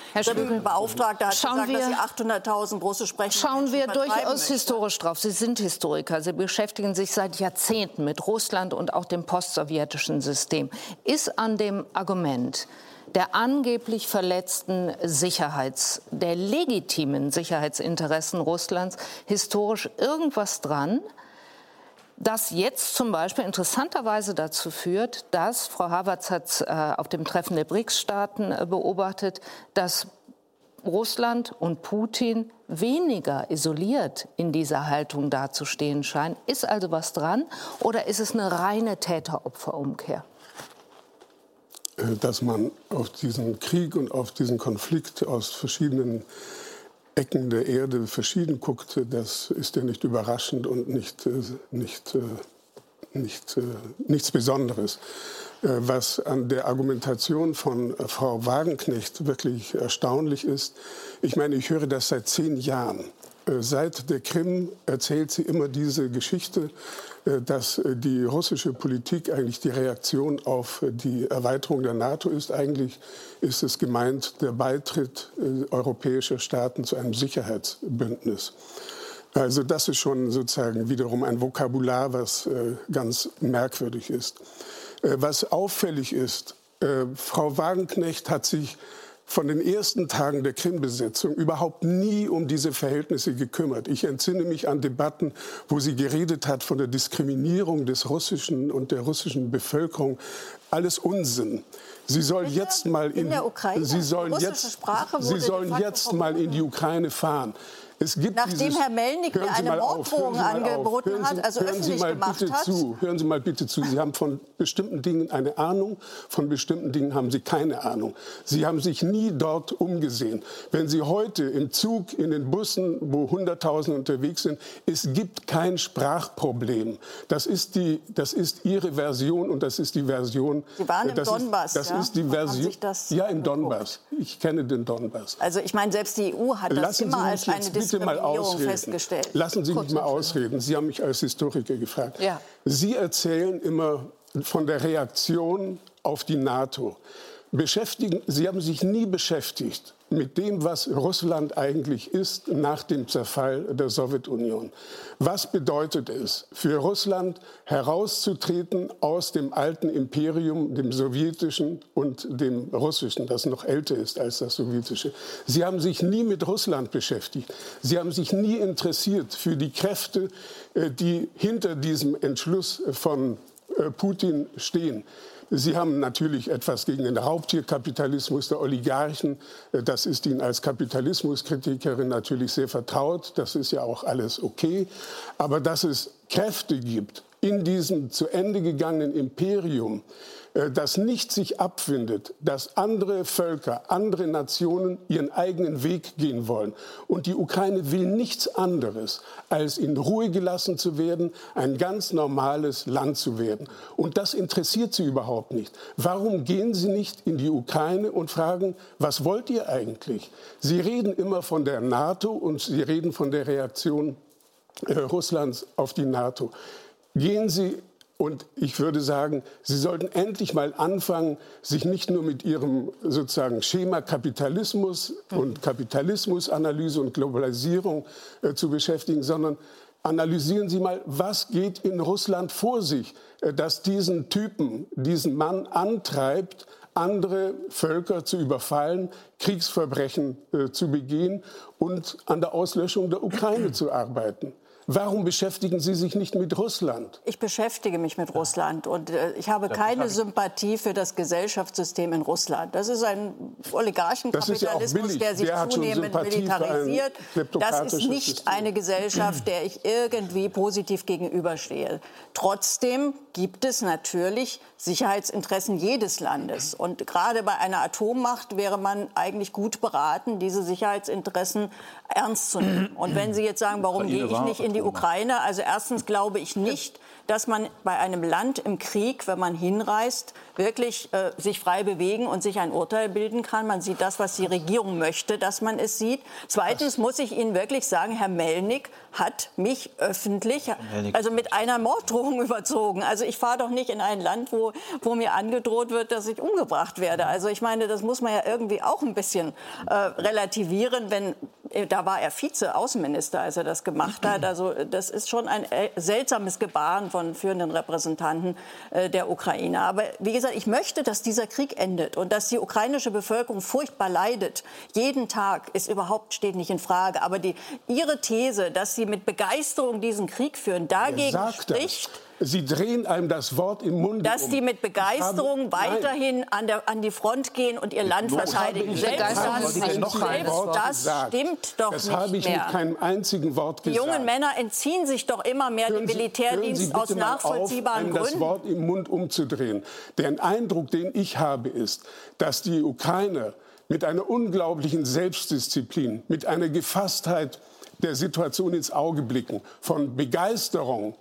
Beauftragte hat schauen gesagt, wir, dass sie 800.000 russisch sprechen. Schauen wir durchaus historisch drauf. Sie sind Historiker. Sie beschäftigen sich seit Jahrzehnten mit Russland und auch dem postsowjetischen System. Ist an dem Argument, der angeblich verletzten Sicherheits, der legitimen Sicherheitsinteressen Russlands historisch irgendwas dran? Das jetzt zum Beispiel interessanterweise dazu führt, dass, Frau Havertz hat es äh, auf dem Treffen der BRICS-Staaten äh, beobachtet, dass Russland und Putin weniger isoliert in dieser Haltung dazustehen scheinen. Ist also was dran oder ist es eine reine Täter-Opfer-Umkehr? Äh, dass man auf diesen Krieg und auf diesen Konflikt aus verschiedenen Ecken der Erde verschieden guckt, das ist ja nicht überraschend und nicht, äh, nicht, äh, nicht, äh, nichts Besonderes. Was an der Argumentation von Frau Wagenknecht wirklich erstaunlich ist, ich meine, ich höre das seit zehn Jahren. Seit der Krim erzählt sie immer diese Geschichte dass äh, die russische Politik eigentlich die Reaktion auf äh, die Erweiterung der NATO ist. Eigentlich ist es gemeint der Beitritt europäischer Staaten zu einem Sicherheitsbündnis. Also das ist schon sozusagen wiederum ein Vokabular, was ganz merkwürdig ist. Was auffällig ist, Frau Wagenknecht hat sich von den ersten Tagen der Krimbesetzung überhaupt nie um diese Verhältnisse gekümmert. Ich entsinne mich an Debatten, wo sie geredet hat von der Diskriminierung des russischen und der russischen Bevölkerung. Alles Unsinn. Sie soll Bitte? jetzt mal in, in Sie sollen jetzt, Sie sollen jetzt mal in die Ukraine fahren. Nachdem dieses, Herr Melnick mir eine Morddrohung angeboten Sie, hat, also hören Sie öffentlich mal bitte hat. Zu. Hören Sie mal bitte zu. Sie haben von bestimmten Dingen eine Ahnung, von bestimmten Dingen haben Sie keine Ahnung. Sie haben sich nie dort umgesehen. Wenn Sie heute im Zug, in den Bussen, wo Hunderttausende unterwegs sind, es gibt kein Sprachproblem. Das ist, die, das ist Ihre Version und das ist die Version. Sie waren im das Donbass. Ist, das ja? ist die Version. Ja, im Donbass. Ich kenne den Donbass. Also ich meine, selbst die EU hat das Lassen immer als eine Diskriminierung bitte mal ausreden. Lassen Sie mich mal ausreden. Sie haben mich als Historiker gefragt. Ja. Sie erzählen immer von der Reaktion auf die NATO. Beschäftigen, Sie haben sich nie beschäftigt mit dem, was Russland eigentlich ist nach dem Zerfall der Sowjetunion. Was bedeutet es für Russland herauszutreten aus dem alten Imperium, dem sowjetischen und dem russischen, das noch älter ist als das sowjetische? Sie haben sich nie mit Russland beschäftigt. Sie haben sich nie interessiert für die Kräfte, äh, die hinter diesem Entschluss von äh, Putin stehen. Sie haben natürlich etwas gegen den Raubtierkapitalismus der Oligarchen. Äh, das ist Ihnen als Kapitalismuskritikerin natürlich sehr vertraut. Das ist ja auch alles okay. Aber dass es Kräfte gibt in diesem zu Ende gegangenen Imperium, das nicht sich abfindet, dass andere Völker, andere Nationen ihren eigenen Weg gehen wollen. Und die Ukraine will nichts anderes, als in Ruhe gelassen zu werden, ein ganz normales Land zu werden. Und das interessiert sie überhaupt nicht. Warum gehen Sie nicht in die Ukraine und fragen, was wollt ihr eigentlich? Sie reden immer von der NATO und Sie reden von der Reaktion äh, Russlands auf die NATO. Gehen Sie und ich würde sagen, Sie sollten endlich mal anfangen, sich nicht nur mit Ihrem sozusagen Schema Kapitalismus und Kapitalismusanalyse und Globalisierung äh, zu beschäftigen, sondern analysieren Sie mal, was geht in Russland vor sich, äh, das diesen Typen, diesen Mann antreibt, andere Völker zu überfallen, Kriegsverbrechen äh, zu begehen und an der Auslöschung der Ukraine zu arbeiten. Warum beschäftigen Sie sich nicht mit Russland? Ich beschäftige mich mit Russland und äh, ich habe keine Sympathie für das Gesellschaftssystem in Russland. Das ist ein Oligarchenkapitalismus, ja der sich Wer zunehmend militarisiert. Das ist nicht System. eine Gesellschaft, der ich irgendwie positiv gegenüberstehe. Trotzdem gibt es natürlich Sicherheitsinteressen jedes Landes. Und gerade bei einer Atommacht wäre man eigentlich gut beraten, diese Sicherheitsinteressen ernst zu nehmen. Und wenn Sie jetzt sagen, warum gehe ich nicht in die Ukraine? Also erstens glaube ich nicht, dass man bei einem Land im Krieg, wenn man hinreist, wirklich äh, sich frei bewegen und sich ein Urteil bilden kann. Man sieht das, was die Regierung möchte, dass man es sieht. Zweitens muss ich Ihnen wirklich sagen, Herr Melnik hat mich öffentlich, also mit einer Morddrohung überzogen. Also ich fahre doch nicht in ein Land, wo, wo mir angedroht wird, dass ich umgebracht werde. Also ich meine, das muss man ja irgendwie auch ein bisschen äh, relativieren, wenn da war er Vize-Außenminister, als er das gemacht hat. Also das ist schon ein äh, seltsames Gebaren von führenden Repräsentanten äh, der Ukraine. Aber wie gesagt, ich möchte, dass dieser Krieg endet und dass die ukrainische Bevölkerung furchtbar leidet. Jeden Tag ist überhaupt steht nicht in Frage. Aber die, Ihre These, dass Sie mit Begeisterung diesen Krieg führen, dagegen spricht. Das? Sie drehen einem das Wort im Mund. Dass um. die mit Begeisterung habe, weiterhin an, der, an, die Front gehen und ihr Land verteidigen. Selbst das, selbst das stimmt doch das nicht habe ich mit keinem einzigen Wort gesagt. Die jungen Männer entziehen sich doch immer mehr dem Militärdienst aus nachvollziehbaren auf, Gründen. das Wort im Mund umzudrehen. Der Eindruck, den ich habe, ist, dass die Ukraine mit einer unglaublichen Selbstdisziplin, mit einer Gefasstheit der Situation ins Auge blicken, von Begeisterung,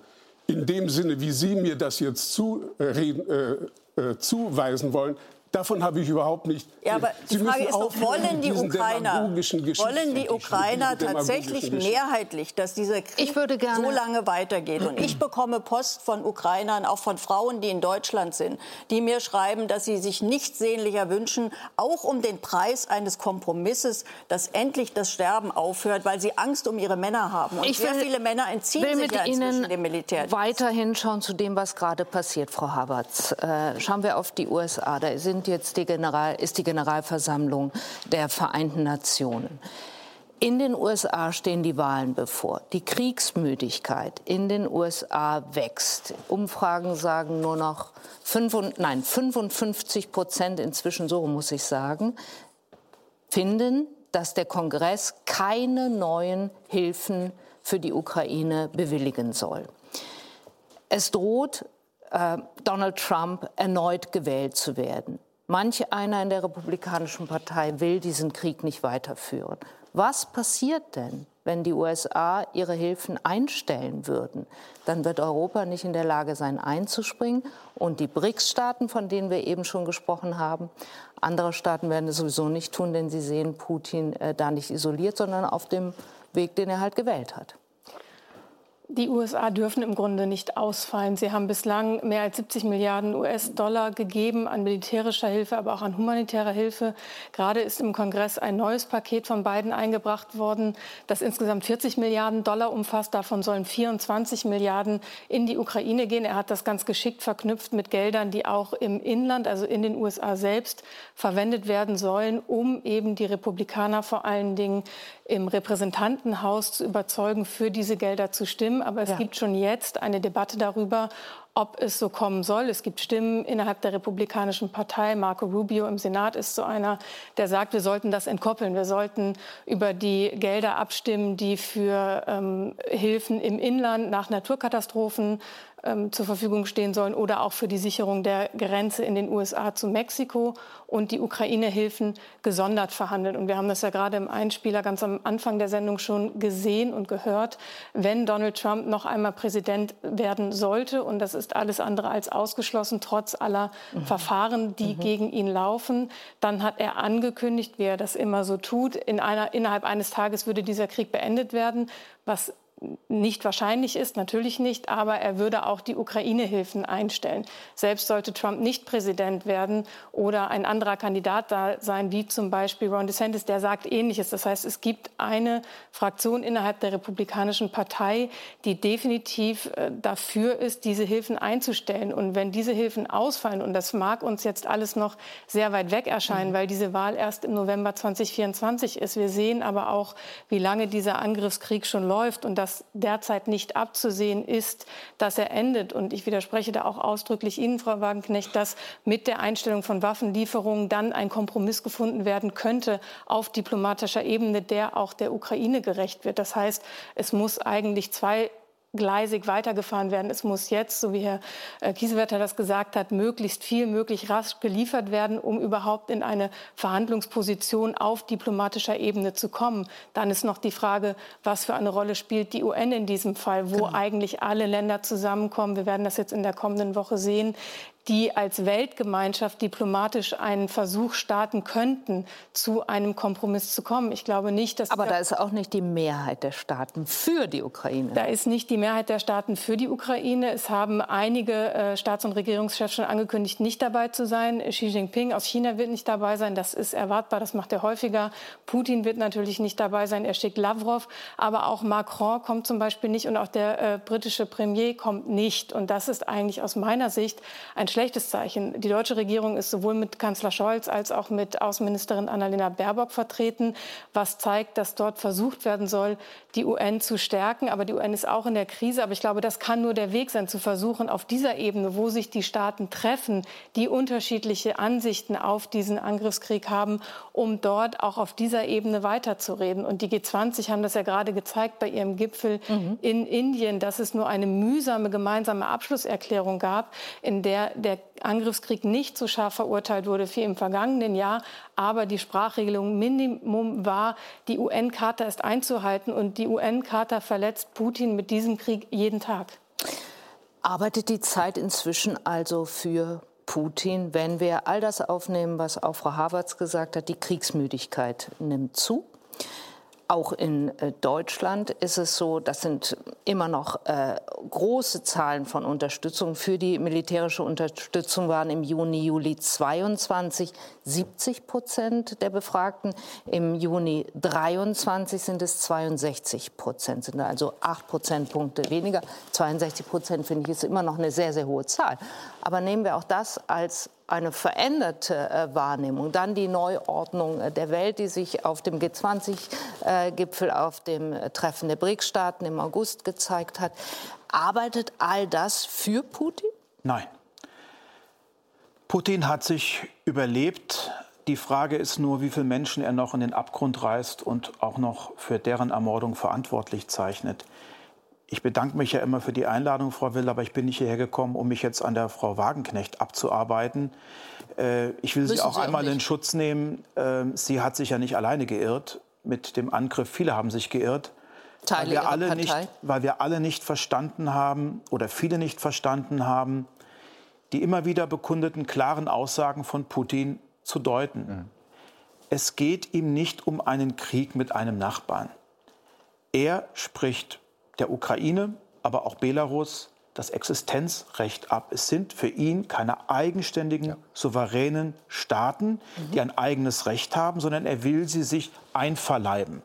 in dem Sinne, wie Sie mir das jetzt zureden, äh, äh, zuweisen wollen, Davon habe ich überhaupt nicht. Ja, aber die Frage ist doch, wollen die Ukrainer, wollen die Ukrainer tatsächlich mehrheitlich, dass dieser Krieg so lange weitergeht? Und ich bekomme Post von Ukrainern, auch von Frauen, die in Deutschland sind, die mir schreiben, dass sie sich nichts sehnlicher wünschen, auch um den Preis eines Kompromisses, dass endlich das Sterben aufhört, weil sie Angst um ihre Männer haben. Und ich sehr will, viele Männer entziehen will sich ja Ihnen dem Militär. Weiterhin schauen zu dem, was gerade passiert, Frau Haberts. Äh, schauen wir auf die USA. Da sind jetzt die General, ist die Generalversammlung der Vereinten Nationen. In den USA stehen die Wahlen bevor. Die Kriegsmüdigkeit in den USA wächst. Umfragen sagen nur noch 5, nein, 55 Prozent inzwischen, so muss ich sagen, finden, dass der Kongress keine neuen Hilfen für die Ukraine bewilligen soll. Es droht, äh, Donald Trump erneut gewählt zu werden. Manch einer in der Republikanischen Partei will diesen Krieg nicht weiterführen. Was passiert denn, wenn die USA ihre Hilfen einstellen würden? Dann wird Europa nicht in der Lage sein, einzuspringen. Und die BRICS-Staaten, von denen wir eben schon gesprochen haben, andere Staaten werden es sowieso nicht tun, denn sie sehen Putin äh, da nicht isoliert, sondern auf dem Weg, den er halt gewählt hat. Die USA dürfen im Grunde nicht ausfallen. Sie haben bislang mehr als 70 Milliarden US-Dollar gegeben an militärischer Hilfe, aber auch an humanitärer Hilfe. Gerade ist im Kongress ein neues Paket von Biden eingebracht worden, das insgesamt 40 Milliarden Dollar umfasst. Davon sollen 24 Milliarden in die Ukraine gehen. Er hat das ganz geschickt verknüpft mit Geldern, die auch im Inland, also in den USA selbst, verwendet werden sollen, um eben die Republikaner vor allen Dingen im Repräsentantenhaus zu überzeugen, für diese Gelder zu stimmen. Aber es ja. gibt schon jetzt eine Debatte darüber, ob es so kommen soll. Es gibt Stimmen innerhalb der Republikanischen Partei. Marco Rubio im Senat ist so einer, der sagt, wir sollten das entkoppeln. Wir sollten über die Gelder abstimmen, die für ähm, Hilfen im Inland nach Naturkatastrophen ähm, zur Verfügung stehen sollen oder auch für die Sicherung der Grenze in den USA zu Mexiko und die Ukraine-Hilfen gesondert verhandeln. Und wir haben das ja gerade im Einspieler ganz am Anfang der Sendung schon gesehen und gehört. Wenn Donald Trump noch einmal Präsident werden sollte, und das ist alles andere als ausgeschlossen, trotz aller mhm. Verfahren, die mhm. gegen ihn laufen, dann hat er angekündigt, wie er das immer so tut, in einer, innerhalb eines Tages würde dieser Krieg beendet werden, was nicht wahrscheinlich ist, natürlich nicht, aber er würde auch die Ukraine-Hilfen einstellen. Selbst sollte Trump nicht Präsident werden oder ein anderer Kandidat da sein, wie zum Beispiel Ron DeSantis, der sagt Ähnliches. Das heißt, es gibt eine Fraktion innerhalb der Republikanischen Partei, die definitiv äh, dafür ist, diese Hilfen einzustellen. Und wenn diese Hilfen ausfallen, und das mag uns jetzt alles noch sehr weit weg erscheinen, mhm. weil diese Wahl erst im November 2024 ist, wir sehen aber auch, wie lange dieser Angriffskrieg schon läuft und dass das derzeit nicht abzusehen ist, dass er endet. Und ich widerspreche da auch ausdrücklich Ihnen, Frau Wagenknecht, dass mit der Einstellung von Waffenlieferungen dann ein Kompromiss gefunden werden könnte auf diplomatischer Ebene, der auch der Ukraine gerecht wird. Das heißt, es muss eigentlich zwei gleisig weitergefahren werden. Es muss jetzt, so wie Herr äh, Kiesewetter das gesagt hat, möglichst viel, möglichst rasch geliefert werden, um überhaupt in eine Verhandlungsposition auf diplomatischer Ebene zu kommen. Dann ist noch die Frage, was für eine Rolle spielt die UN in diesem Fall, wo genau. eigentlich alle Länder zusammenkommen. Wir werden das jetzt in der kommenden Woche sehen die als Weltgemeinschaft diplomatisch einen Versuch starten könnten, zu einem Kompromiss zu kommen. Ich glaube nicht, dass. Aber da ist auch nicht die Mehrheit der Staaten für die Ukraine. Da ist nicht die Mehrheit der Staaten für die Ukraine. Es haben einige äh, Staats- und Regierungschefs schon angekündigt, nicht dabei zu sein. Xi Jinping aus China wird nicht dabei sein. Das ist erwartbar. Das macht er häufiger. Putin wird natürlich nicht dabei sein. Er schickt Lavrov. Aber auch Macron kommt zum Beispiel nicht und auch der äh, britische Premier kommt nicht. Und das ist eigentlich aus meiner Sicht ein schlechtes Zeichen. Die deutsche Regierung ist sowohl mit Kanzler Scholz als auch mit Außenministerin Annalena Baerbock vertreten, was zeigt, dass dort versucht werden soll, die UN zu stärken. Aber die UN ist auch in der Krise. Aber ich glaube, das kann nur der Weg sein, zu versuchen, auf dieser Ebene, wo sich die Staaten treffen, die unterschiedliche Ansichten auf diesen Angriffskrieg haben, um dort auch auf dieser Ebene weiterzureden. Und die G20 haben das ja gerade gezeigt bei ihrem Gipfel mhm. in Indien, dass es nur eine mühsame gemeinsame Abschlusserklärung gab, in der der Angriffskrieg nicht so scharf verurteilt wurde wie im vergangenen Jahr. Aber die Sprachregelung Minimum war, die UN-Charta ist einzuhalten. Und die UN-Charta verletzt Putin mit diesem Krieg jeden Tag. Arbeitet die Zeit inzwischen also für Putin, wenn wir all das aufnehmen, was auch Frau Havertz gesagt hat, die Kriegsmüdigkeit nimmt zu? Auch in äh, Deutschland ist es so, das sind immer noch äh, große Zahlen von Unterstützung. Für die militärische Unterstützung waren im Juni, Juli 22 70 Prozent der Befragten. Im Juni 23 sind es 62 Prozent, sind also acht Prozentpunkte weniger. 62 Prozent finde ich ist immer noch eine sehr, sehr hohe Zahl. Aber nehmen wir auch das als eine veränderte äh, Wahrnehmung. Dann die Neuordnung äh, der Welt, die sich auf dem G20-Gipfel, auf dem äh, Treffen der BRICS-Staaten im August gezeigt hat. Arbeitet all das für Putin? Nein. Putin hat sich überlebt. Die Frage ist nur, wie viele Menschen er noch in den Abgrund reißt und auch noch für deren Ermordung verantwortlich zeichnet. Ich bedanke mich ja immer für die Einladung, Frau Will, aber ich bin nicht hierher gekommen, um mich jetzt an der Frau Wagenknecht abzuarbeiten. Äh, ich will Müssen Sie auch Sie einmal auch in Schutz nehmen. Äh, sie hat sich ja nicht alleine geirrt mit dem Angriff. Viele haben sich geirrt. Teile weil wir, alle nicht, weil wir alle nicht verstanden haben oder viele nicht verstanden haben, die immer wieder bekundeten klaren Aussagen von Putin zu deuten. Mhm. Es geht ihm nicht um einen Krieg mit einem Nachbarn. Er spricht der Ukraine, aber auch Belarus das Existenzrecht ab. Es sind für ihn keine eigenständigen, ja. souveränen Staaten, mhm. die ein eigenes Recht haben, sondern er will sie sich einverleiben.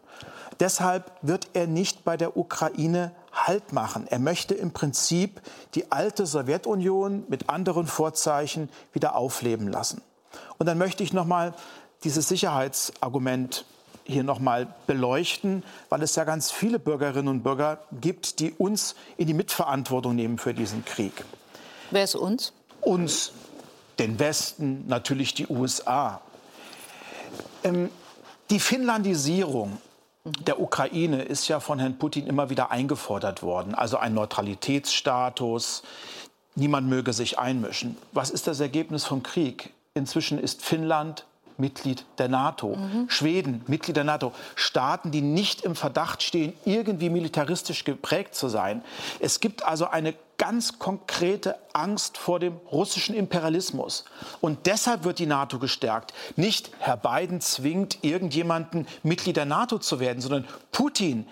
Deshalb wird er nicht bei der Ukraine Halt machen. Er möchte im Prinzip die alte Sowjetunion mit anderen Vorzeichen wieder aufleben lassen. Und dann möchte ich noch mal dieses Sicherheitsargument hier noch mal beleuchten, weil es ja ganz viele Bürgerinnen und Bürger gibt, die uns in die Mitverantwortung nehmen für diesen Krieg. Wer ist uns? Uns, den Westen, natürlich die USA. Ähm, die Finnlandisierung der Ukraine ist ja von Herrn Putin immer wieder eingefordert worden. Also ein Neutralitätsstatus, niemand möge sich einmischen. Was ist das Ergebnis vom Krieg? Inzwischen ist Finnland Mitglied der NATO. Mhm. Schweden, Mitglied der NATO. Staaten, die nicht im Verdacht stehen, irgendwie militaristisch geprägt zu sein. Es gibt also eine ganz konkrete Angst vor dem russischen Imperialismus. Und deshalb wird die NATO gestärkt. Nicht Herr Biden zwingt irgendjemanden, Mitglied der NATO zu werden, sondern Putin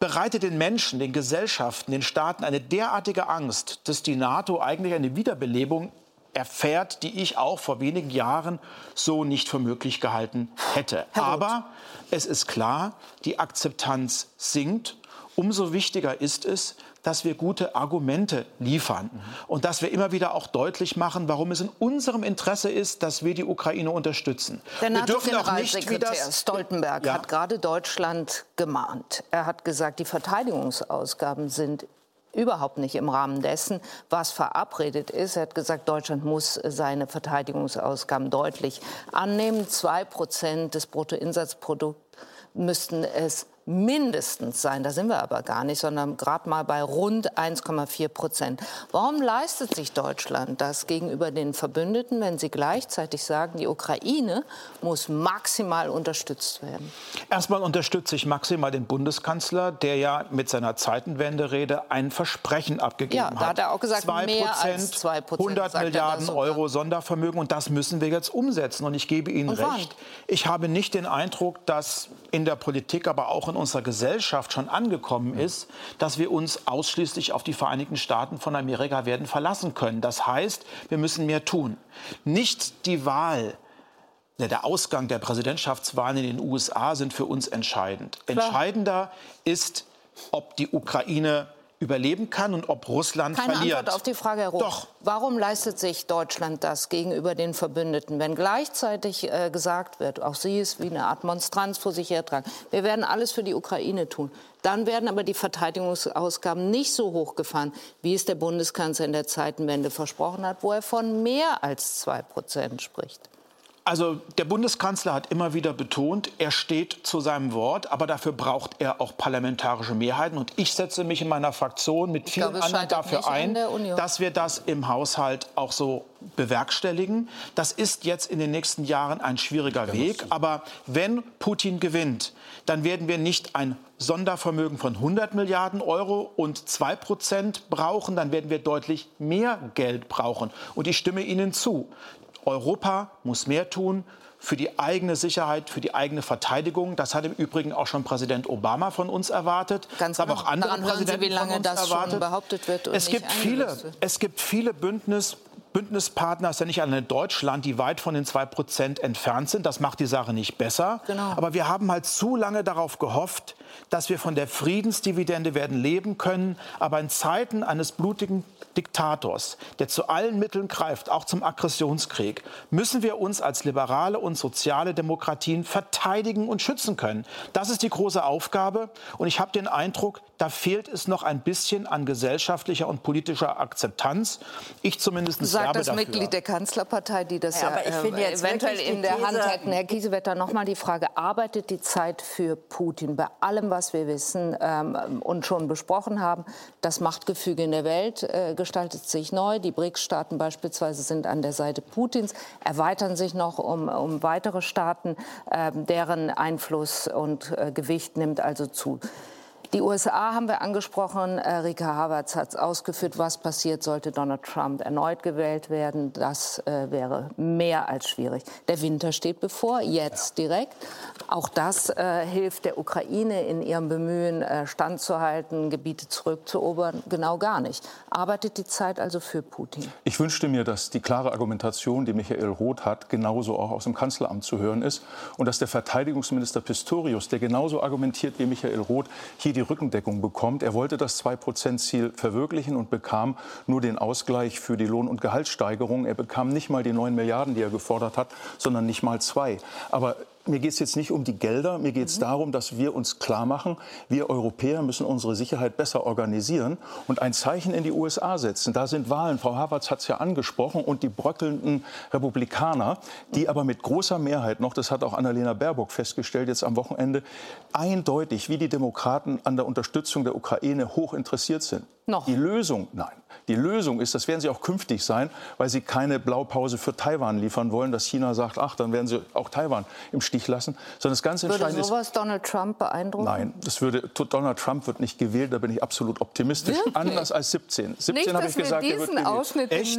bereitet den Menschen, den Gesellschaften, den Staaten eine derartige Angst, dass die NATO eigentlich eine Wiederbelebung erfährt, die ich auch vor wenigen Jahren so nicht für möglich gehalten hätte. Aber es ist klar, die Akzeptanz sinkt. Umso wichtiger ist es, dass wir gute Argumente liefern mhm. und dass wir immer wieder auch deutlich machen, warum es in unserem Interesse ist, dass wir die Ukraine unterstützen. Der NATO-Generalsekretär Stoltenberg ja. hat gerade Deutschland gemahnt. Er hat gesagt, die Verteidigungsausgaben sind überhaupt nicht im Rahmen dessen, was verabredet ist. Er hat gesagt, Deutschland muss seine Verteidigungsausgaben deutlich annehmen. Zwei Prozent des Bruttoinsatzprodukts müssten es mindestens sein. Da sind wir aber gar nicht, sondern gerade mal bei rund 1,4 Prozent. Warum leistet sich Deutschland das gegenüber den Verbündeten, wenn sie gleichzeitig sagen, die Ukraine muss maximal unterstützt werden? Erstmal unterstütze ich maximal den Bundeskanzler, der ja mit seiner Zeitenwende-Rede ein Versprechen abgegeben hat. Ja, da hat er auch gesagt, 2 mehr als 2 Prozent. 100 Milliarden Euro Sondervermögen und das müssen wir jetzt umsetzen. Und ich gebe Ihnen und recht, ich habe nicht den Eindruck, dass in der Politik, aber auch in unserer Gesellschaft schon angekommen ist, dass wir uns ausschließlich auf die Vereinigten Staaten von Amerika werden verlassen können. Das heißt, wir müssen mehr tun. Nicht die Wahl der Ausgang der Präsidentschaftswahlen in den USA sind für uns entscheidend. Klar. Entscheidender ist, ob die Ukraine überleben kann und ob Russland Keine verliert. Antwort auf die Frage, Herr Roth. Doch. Warum leistet sich Deutschland das gegenüber den Verbündeten, wenn gleichzeitig äh, gesagt wird, auch Sie es wie eine Art Monstranz vor sich hertragen, wir werden alles für die Ukraine tun. Dann werden aber die Verteidigungsausgaben nicht so hochgefahren, wie es der Bundeskanzler in der Zeitenwende versprochen hat, wo er von mehr als zwei Prozent spricht. Also der Bundeskanzler hat immer wieder betont, er steht zu seinem Wort, aber dafür braucht er auch parlamentarische Mehrheiten. Und ich setze mich in meiner Fraktion mit vielen glaube, anderen dafür ein, dass wir das im Haushalt auch so bewerkstelligen. Das ist jetzt in den nächsten Jahren ein schwieriger Weg. Aber wenn Putin gewinnt, dann werden wir nicht ein Sondervermögen von 100 Milliarden Euro und 2 Prozent brauchen, dann werden wir deutlich mehr Geld brauchen. Und ich stimme Ihnen zu. Europa muss mehr tun für die eigene Sicherheit, für die eigene Verteidigung. Das hat im Übrigen auch schon Präsident Obama von uns erwartet. Ganz das haben auch andere Daran Präsidenten Sie, wie lange das erwartet. schon behauptet wird. es, gibt viele, es gibt viele Bündnis, Bündnispartner ist ja nicht alleine Deutschland, die weit von den 2% entfernt sind. Das macht die Sache nicht besser. Genau. Aber wir haben halt zu lange darauf gehofft, dass wir von der Friedensdividende werden leben können. Aber in Zeiten eines blutigen Diktators, der zu allen Mitteln greift, auch zum Aggressionskrieg, müssen wir uns als liberale und soziale Demokratien verteidigen und schützen können. Das ist die große Aufgabe. Und ich habe den Eindruck, da fehlt es noch ein bisschen an gesellschaftlicher und politischer Akzeptanz. Ich zumindest Sagt das dafür. Mitglied der Kanzlerpartei, die das ja, ja äh, eventuell in der Hand hätten. Herr Kiesewetter, noch mal die Frage, arbeitet die Zeit für Putin bei allem, was wir wissen ähm, und schon besprochen haben? Das Machtgefüge in der Welt äh, gestaltet sich neu. Die BRICS-Staaten beispielsweise sind an der Seite Putins, erweitern sich noch um, um weitere Staaten, äh, deren Einfluss und äh, Gewicht nimmt also zu. Die USA haben wir angesprochen. Äh, Rika Havertz hat es ausgeführt, was passiert, sollte Donald Trump erneut gewählt werden. Das äh, wäre mehr als schwierig. Der Winter steht bevor, jetzt direkt. Auch das äh, hilft der Ukraine in ihrem Bemühen, äh, standzuhalten, Gebiete zurückzuerobern, genau gar nicht. Arbeitet die Zeit also für Putin? Ich wünschte mir, dass die klare Argumentation, die Michael Roth hat, genauso auch aus dem Kanzleramt zu hören ist und dass der Verteidigungsminister Pistorius, der genauso argumentiert wie Michael Roth, hier die Rückendeckung bekommt. Er wollte das 2-Prozent-Ziel verwirklichen und bekam nur den Ausgleich für die Lohn- und Gehaltssteigerung. Er bekam nicht mal die 9 Milliarden, die er gefordert hat, sondern nicht mal zwei. Aber mir geht es jetzt nicht um die Gelder, mir geht es mhm. darum, dass wir uns klar machen, wir Europäer müssen unsere Sicherheit besser organisieren und ein Zeichen in die USA setzen. Da sind Wahlen, Frau Havertz hat es ja angesprochen, und die bröckelnden Republikaner, die aber mit großer Mehrheit noch, das hat auch Annalena Baerbock festgestellt jetzt am Wochenende, eindeutig wie die Demokraten an der Unterstützung der Ukraine hoch interessiert sind. Noch. Die Lösung, nein. Die Lösung ist, das werden sie auch künftig sein, weil sie keine Blaupause für Taiwan liefern wollen, dass China sagt, ach, dann werden sie auch Taiwan im Stich lassen. Sondern das ganz Entscheidende würde sowas Donald Trump beeindrucken? Nein, das würde, Donald Trump wird nicht gewählt, da bin ich absolut optimistisch. Wirklich? Anders als 17. 17 habe ich gesagt, er wird gewählt. Ausschnitt Echt?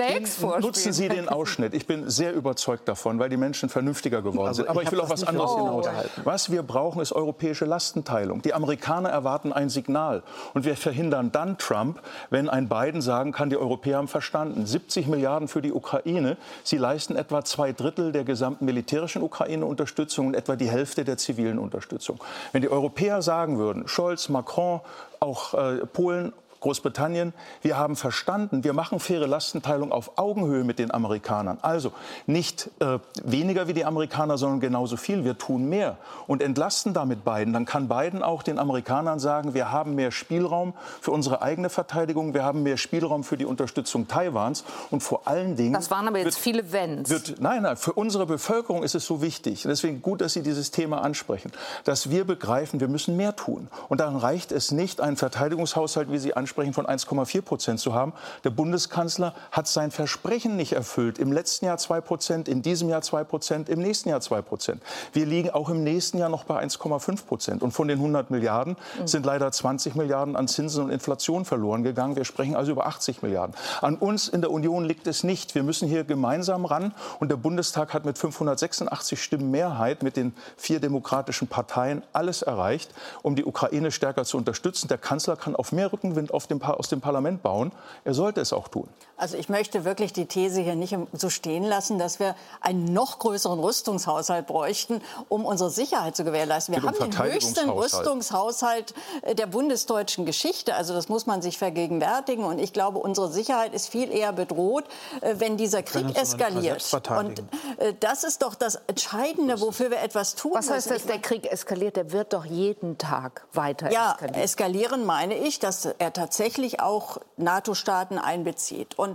Nutzen Sie den Ausschnitt. Ich bin sehr überzeugt davon, weil die Menschen vernünftiger geworden also, sind. Aber ich, ich will auf was anderes hinaus. Was wir brauchen, ist europäische Lastenteilung. Die Amerikaner erwarten ein Signal. Und wir verhindern dann Trump, wenn ein Biden sagen kann, die Europäer haben verstanden. 70 Milliarden für die Ukraine. Sie leisten etwa zwei Drittel der gesamten militärischen Ukraine-Unterstützung und etwa die Hälfte der zivilen Unterstützung. Wenn die Europäer sagen würden, Scholz, Macron, auch äh, Polen Großbritannien, wir haben verstanden, wir machen faire Lastenteilung auf Augenhöhe mit den Amerikanern. Also nicht äh, weniger wie die Amerikaner, sondern genauso viel. Wir tun mehr und entlasten damit Biden. Dann kann Biden auch den Amerikanern sagen, wir haben mehr Spielraum für unsere eigene Verteidigung, wir haben mehr Spielraum für die Unterstützung Taiwans und vor allen Dingen. Das waren aber jetzt wird, viele Wenns. Wird, nein, nein, für unsere Bevölkerung ist es so wichtig. Deswegen gut, dass Sie dieses Thema ansprechen, dass wir begreifen, wir müssen mehr tun. Und dann reicht es nicht, einen Verteidigungshaushalt, wie Sie ansprechen, von 1,4 Prozent zu haben. Der Bundeskanzler hat sein Versprechen nicht erfüllt. Im letzten Jahr 2 Prozent, in diesem Jahr 2 Prozent, im nächsten Jahr 2 Prozent. Wir liegen auch im nächsten Jahr noch bei 1,5 Prozent. Und von den 100 Milliarden sind leider 20 Milliarden an Zinsen und Inflation verloren gegangen. Wir sprechen also über 80 Milliarden. An uns in der Union liegt es nicht. Wir müssen hier gemeinsam ran. Und der Bundestag hat mit 586 Stimmen Mehrheit mit den vier demokratischen Parteien alles erreicht, um die Ukraine stärker zu unterstützen. Der Kanzler kann auf mehr Rückenwind dem aus dem Parlament bauen. Er sollte es auch tun. Also ich möchte wirklich die These hier nicht so stehen lassen, dass wir einen noch größeren Rüstungshaushalt bräuchten, um unsere Sicherheit zu gewährleisten. Wir haben den höchsten Rüstungshaushalt äh, der bundesdeutschen Geschichte. Also das muss man sich vergegenwärtigen. Und ich glaube, unsere Sicherheit ist viel eher bedroht, äh, wenn dieser Krieg eskaliert. Und äh, das ist doch das Entscheidende, wofür wir etwas tun Was heißt, dass der Krieg eskaliert? Der wird doch jeden Tag weiter ja, eskalieren. Ja, eskalieren meine ich, dass er tatsächlich auch NATO-Staaten einbezieht. Und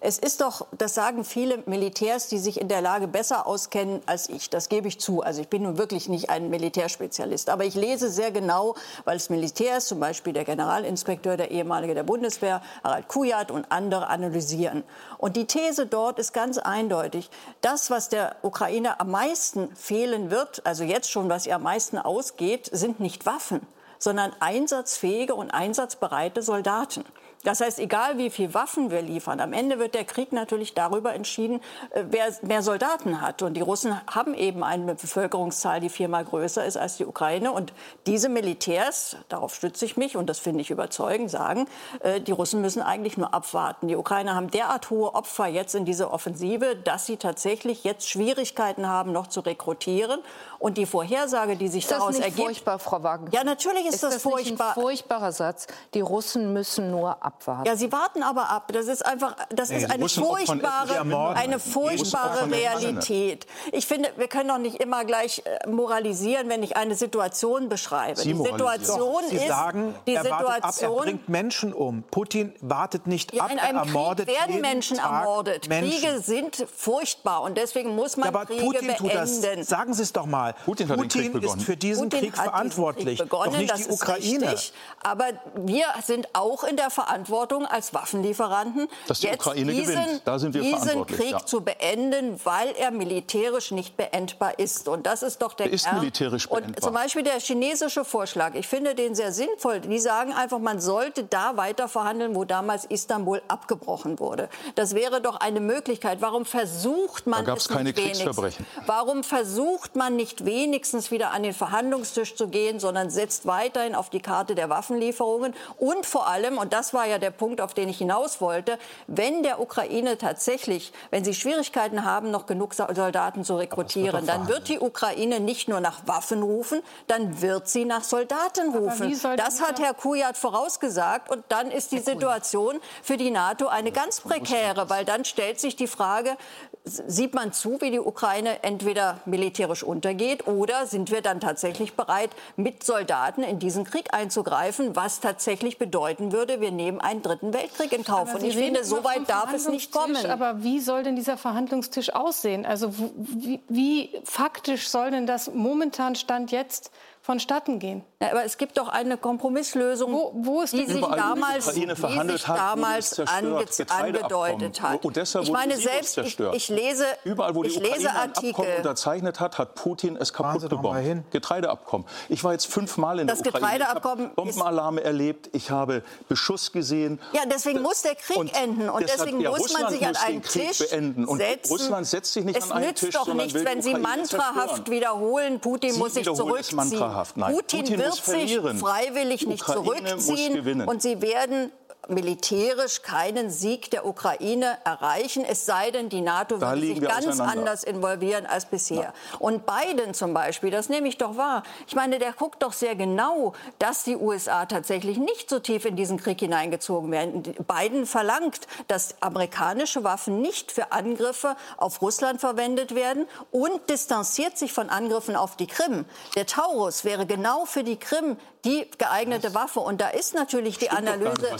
es ist doch, das sagen viele Militärs, die sich in der Lage besser auskennen als ich. Das gebe ich zu. Also ich bin nun wirklich nicht ein Militärspezialist. Aber ich lese sehr genau, weil es Militärs, zum Beispiel der Generalinspekteur, der ehemalige der Bundeswehr, Harald Kujat und andere analysieren. Und die These dort ist ganz eindeutig. Das, was der Ukraine am meisten fehlen wird, also jetzt schon, was ihr am meisten ausgeht, sind nicht Waffen, sondern einsatzfähige und einsatzbereite Soldaten. Das heißt, egal wie viel Waffen wir liefern, am Ende wird der Krieg natürlich darüber entschieden, äh, wer mehr Soldaten hat. Und die Russen haben eben eine Bevölkerungszahl, die viermal größer ist als die Ukraine. Und diese Militärs, darauf stütze ich mich und das finde ich überzeugend, sagen, äh, die Russen müssen eigentlich nur abwarten. Die Ukrainer haben derart hohe Opfer jetzt in dieser Offensive, dass sie tatsächlich jetzt Schwierigkeiten haben, noch zu rekrutieren. Und die Vorhersage, die sich ist das daraus nicht ergibt. furchtbar, Frau Wagner? Ja, natürlich ist, ist das, das furchtbar. Nicht ein furchtbarer Satz. Die Russen müssen nur abwarten. Ja, sie warten aber ab. Das ist einfach, das nee, ist eine furchtbare, eine furchtbare Realität. Ich finde, wir können doch nicht immer gleich äh, moralisieren, wenn ich eine Situation beschreibe. Sie die Situation doch, Sie ist, sagen, die er Situation, ab, er bringt Menschen um. Putin wartet nicht ja, ab, in einem er ermordet Krieg werden Menschen Tag ermordet. Menschen. Kriege sind furchtbar und deswegen muss man ja, aber Kriege Putin beenden. Tut das. Sagen Sie es doch mal. Putin, Putin ist für diesen Putin Krieg verantwortlich, Krieg begonnen, doch nicht die Ukraine. Richtig, aber wir sind auch in der Verantwortung als Waffenlieferanten, Dass die jetzt Ukraine diesen, gewinnt. Da sind wir diesen Krieg ja. zu beenden, weil er militärisch nicht beendbar ist. Und das ist doch der, der ist Kern. militärisch beendbar. Und zum Beispiel der chinesische Vorschlag, ich finde den sehr sinnvoll. Die sagen einfach, man sollte da weiter verhandeln, wo damals Istanbul abgebrochen wurde. Das wäre doch eine Möglichkeit. Warum versucht man da gab's es keine Kriegsverbrechen. Warum versucht man nicht wenigstens wieder an den Verhandlungstisch zu gehen, sondern setzt weiterhin auf die Karte der Waffenlieferungen. Und vor allem, und das war ja der Punkt, auf den ich hinaus wollte, wenn der Ukraine tatsächlich, wenn sie Schwierigkeiten haben, noch genug Soldaten zu rekrutieren, dann wird die Ukraine nicht nur nach Waffen rufen, dann wird sie nach Soldaten rufen. Das hat Herr Kujat vorausgesagt und dann ist die Situation für die NATO eine ganz prekäre, weil dann stellt sich die Frage, sieht man zu, wie die Ukraine entweder militärisch untergeht oder sind wir dann tatsächlich bereit, mit Soldaten in diesen Krieg einzugreifen, was tatsächlich bedeuten würde, wir nehmen einen dritten Weltkrieg in Kauf. Und ich finde, so weit darf es nicht kommen. Aber wie soll denn dieser Verhandlungstisch aussehen? Also wie, wie faktisch soll denn das momentan Stand jetzt vonstatten gehen. Ja, aber es gibt doch eine Kompromisslösung, wo, wo ist die sich damals, die sich damals ange angedeutet hat. Odessa ich meine selbst, ich, ich, lese, Überall, wo die ich Ukraine lese ein Abkommen unterzeichnet hat, hat Putin es kaputt gebombt. Getreideabkommen. Ich war jetzt fünfmal in das der Ukraine. Getreideabkommen ich habe Bombenalarme erlebt. Ich habe Beschuss gesehen. Ja, deswegen muss der Krieg und enden und deswegen ja, muss Russland man sich an einen Tisch beenden. Und setzen. Russland setzt sich nicht es an einen nützt Tisch, doch nichts, wenn Sie mantrahaft wiederholen, Putin Sie muss sich zurückziehen. Nein, Putin, Putin wird sich freiwillig nicht Ukraine zurückziehen und sie werden militärisch keinen Sieg der Ukraine erreichen, es sei denn, die NATO würde sich ganz anders involvieren als bisher. Ja. Und Biden zum Beispiel, das nehme ich doch wahr. Ich meine, der guckt doch sehr genau, dass die USA tatsächlich nicht so tief in diesen Krieg hineingezogen werden. Biden verlangt, dass amerikanische Waffen nicht für Angriffe auf Russland verwendet werden und distanziert sich von Angriffen auf die Krim. Der Taurus wäre genau für die Krim die geeignete Waffe. Und da ist natürlich die Analyse.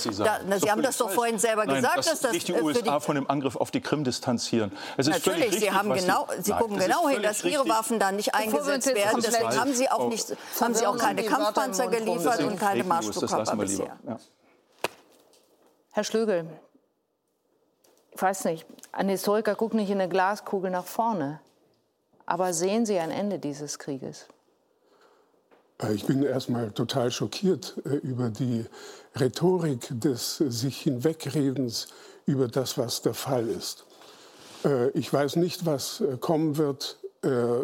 Na, Sie haben das doch vorhin selber Nein, gesagt, dass, dass das nicht die USA die, von dem Angriff auf die Krim distanzieren. Es ist natürlich, richtig, Sie haben genau, Sie Nein, gucken genau hin, dass Ihre Waffen da nicht eingesetzt werden. Deswegen haben Sie auch nicht, haben Sie auch keine Kampfpanzer geliefert und keine Marschflugkörper bisher. Herr Schlögel, ich weiß nicht, ein Historiker guckt nicht in eine Glaskugel nach vorne. Aber sehen Sie ein Ende dieses Krieges? Äh, ich bin erstmal total schockiert äh, über die Rhetorik des sich Hinwegredens über das, was der Fall ist. Äh, ich weiß nicht, was kommen wird.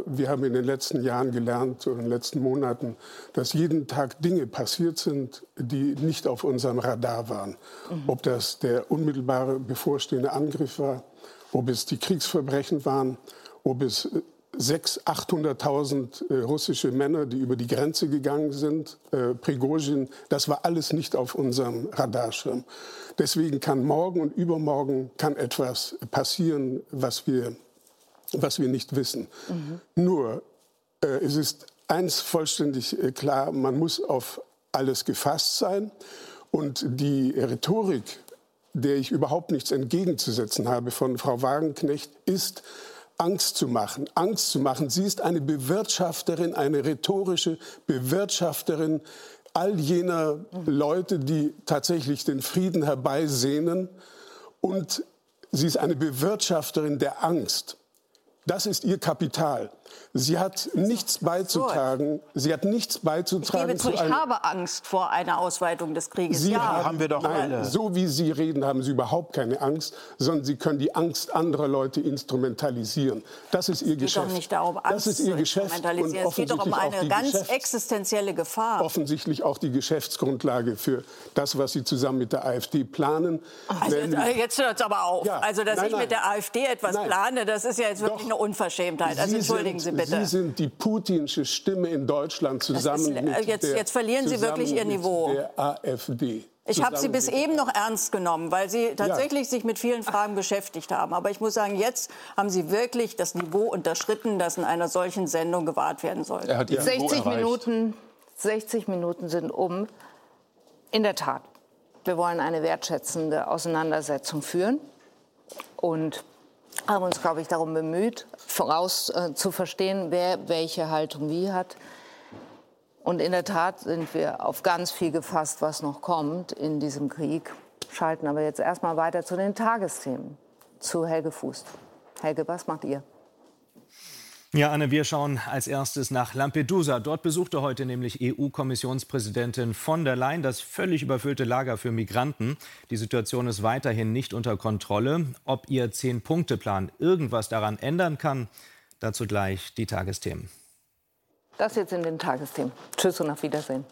Wir haben in den letzten Jahren gelernt, in den letzten Monaten, dass jeden Tag Dinge passiert sind, die nicht auf unserem Radar waren. Mhm. Ob das der unmittelbare bevorstehende Angriff war, ob es die Kriegsverbrechen waren, ob es 600.000, 800.000 äh, russische Männer, die über die Grenze gegangen sind, äh, Prigozhin, das war alles nicht auf unserem Radarschirm. Deswegen kann morgen und übermorgen kann etwas passieren, was wir, was wir nicht wissen. Mhm. Nur, äh, es ist eins vollständig klar, man muss auf alles gefasst sein. Und die Rhetorik, der ich überhaupt nichts entgegenzusetzen habe von Frau Wagenknecht, ist, Angst zu machen. Angst zu machen. Sie ist eine Bewirtschafterin, eine rhetorische Bewirtschafterin all jener Leute, die tatsächlich den Frieden herbeisehnen. Und sie ist eine Bewirtschafterin der Angst. Das ist ihr Kapital. Sie hat nichts beizutragen. Sie hat nichts beizutragen. Ich, zu, ich habe Angst vor einer Ausweitung des Krieges. Sie ja. haben, haben wir doch nein, alle. So wie Sie reden, haben Sie überhaupt keine Angst, sondern Sie können die Angst anderer Leute instrumentalisieren. Das ist Ihr es geht Geschäft. Doch nicht darum, Angst das ist Ihr Geschäft. Und es geht doch um eine ganz existenzielle Gefahr. Offensichtlich auch die Geschäftsgrundlage für das, was Sie zusammen mit der AfD planen. Also, jetzt hört es aber auf. Ja. Also, dass nein, ich mit der AfD etwas nein. plane, das ist ja jetzt wirklich doch. eine Unverschämtheit. Also, entschuldigen Sie bitte. Sie sind die putinsche Stimme in Deutschland zusammen ist, mit jetzt, der, jetzt verlieren Sie wirklich Ihr Niveau. Der AfD. Ich habe Sie bis eben noch ernst genommen, weil Sie tatsächlich ja. sich mit vielen Fragen beschäftigt haben. Aber ich muss sagen, jetzt haben Sie wirklich das Niveau unterschritten, das in einer solchen Sendung gewahrt werden soll. 60 Minuten, 60 Minuten sind um. In der Tat, wir wollen eine wertschätzende Auseinandersetzung führen. Und haben uns, glaube ich, darum bemüht, voraus äh, zu verstehen, wer welche Haltung wie hat. Und in der Tat sind wir auf ganz viel gefasst, was noch kommt in diesem Krieg. Schalten aber jetzt erstmal weiter zu den Tagesthemen, zu Helge Fuß. Helge, was macht ihr? Ja, Anne, wir schauen als erstes nach Lampedusa. Dort besuchte heute nämlich EU-Kommissionspräsidentin von der Leyen das völlig überfüllte Lager für Migranten. Die Situation ist weiterhin nicht unter Kontrolle. Ob ihr Zehn-Punkte-Plan irgendwas daran ändern kann, dazu gleich die Tagesthemen. Das jetzt in den Tagesthemen. Tschüss und auf Wiedersehen.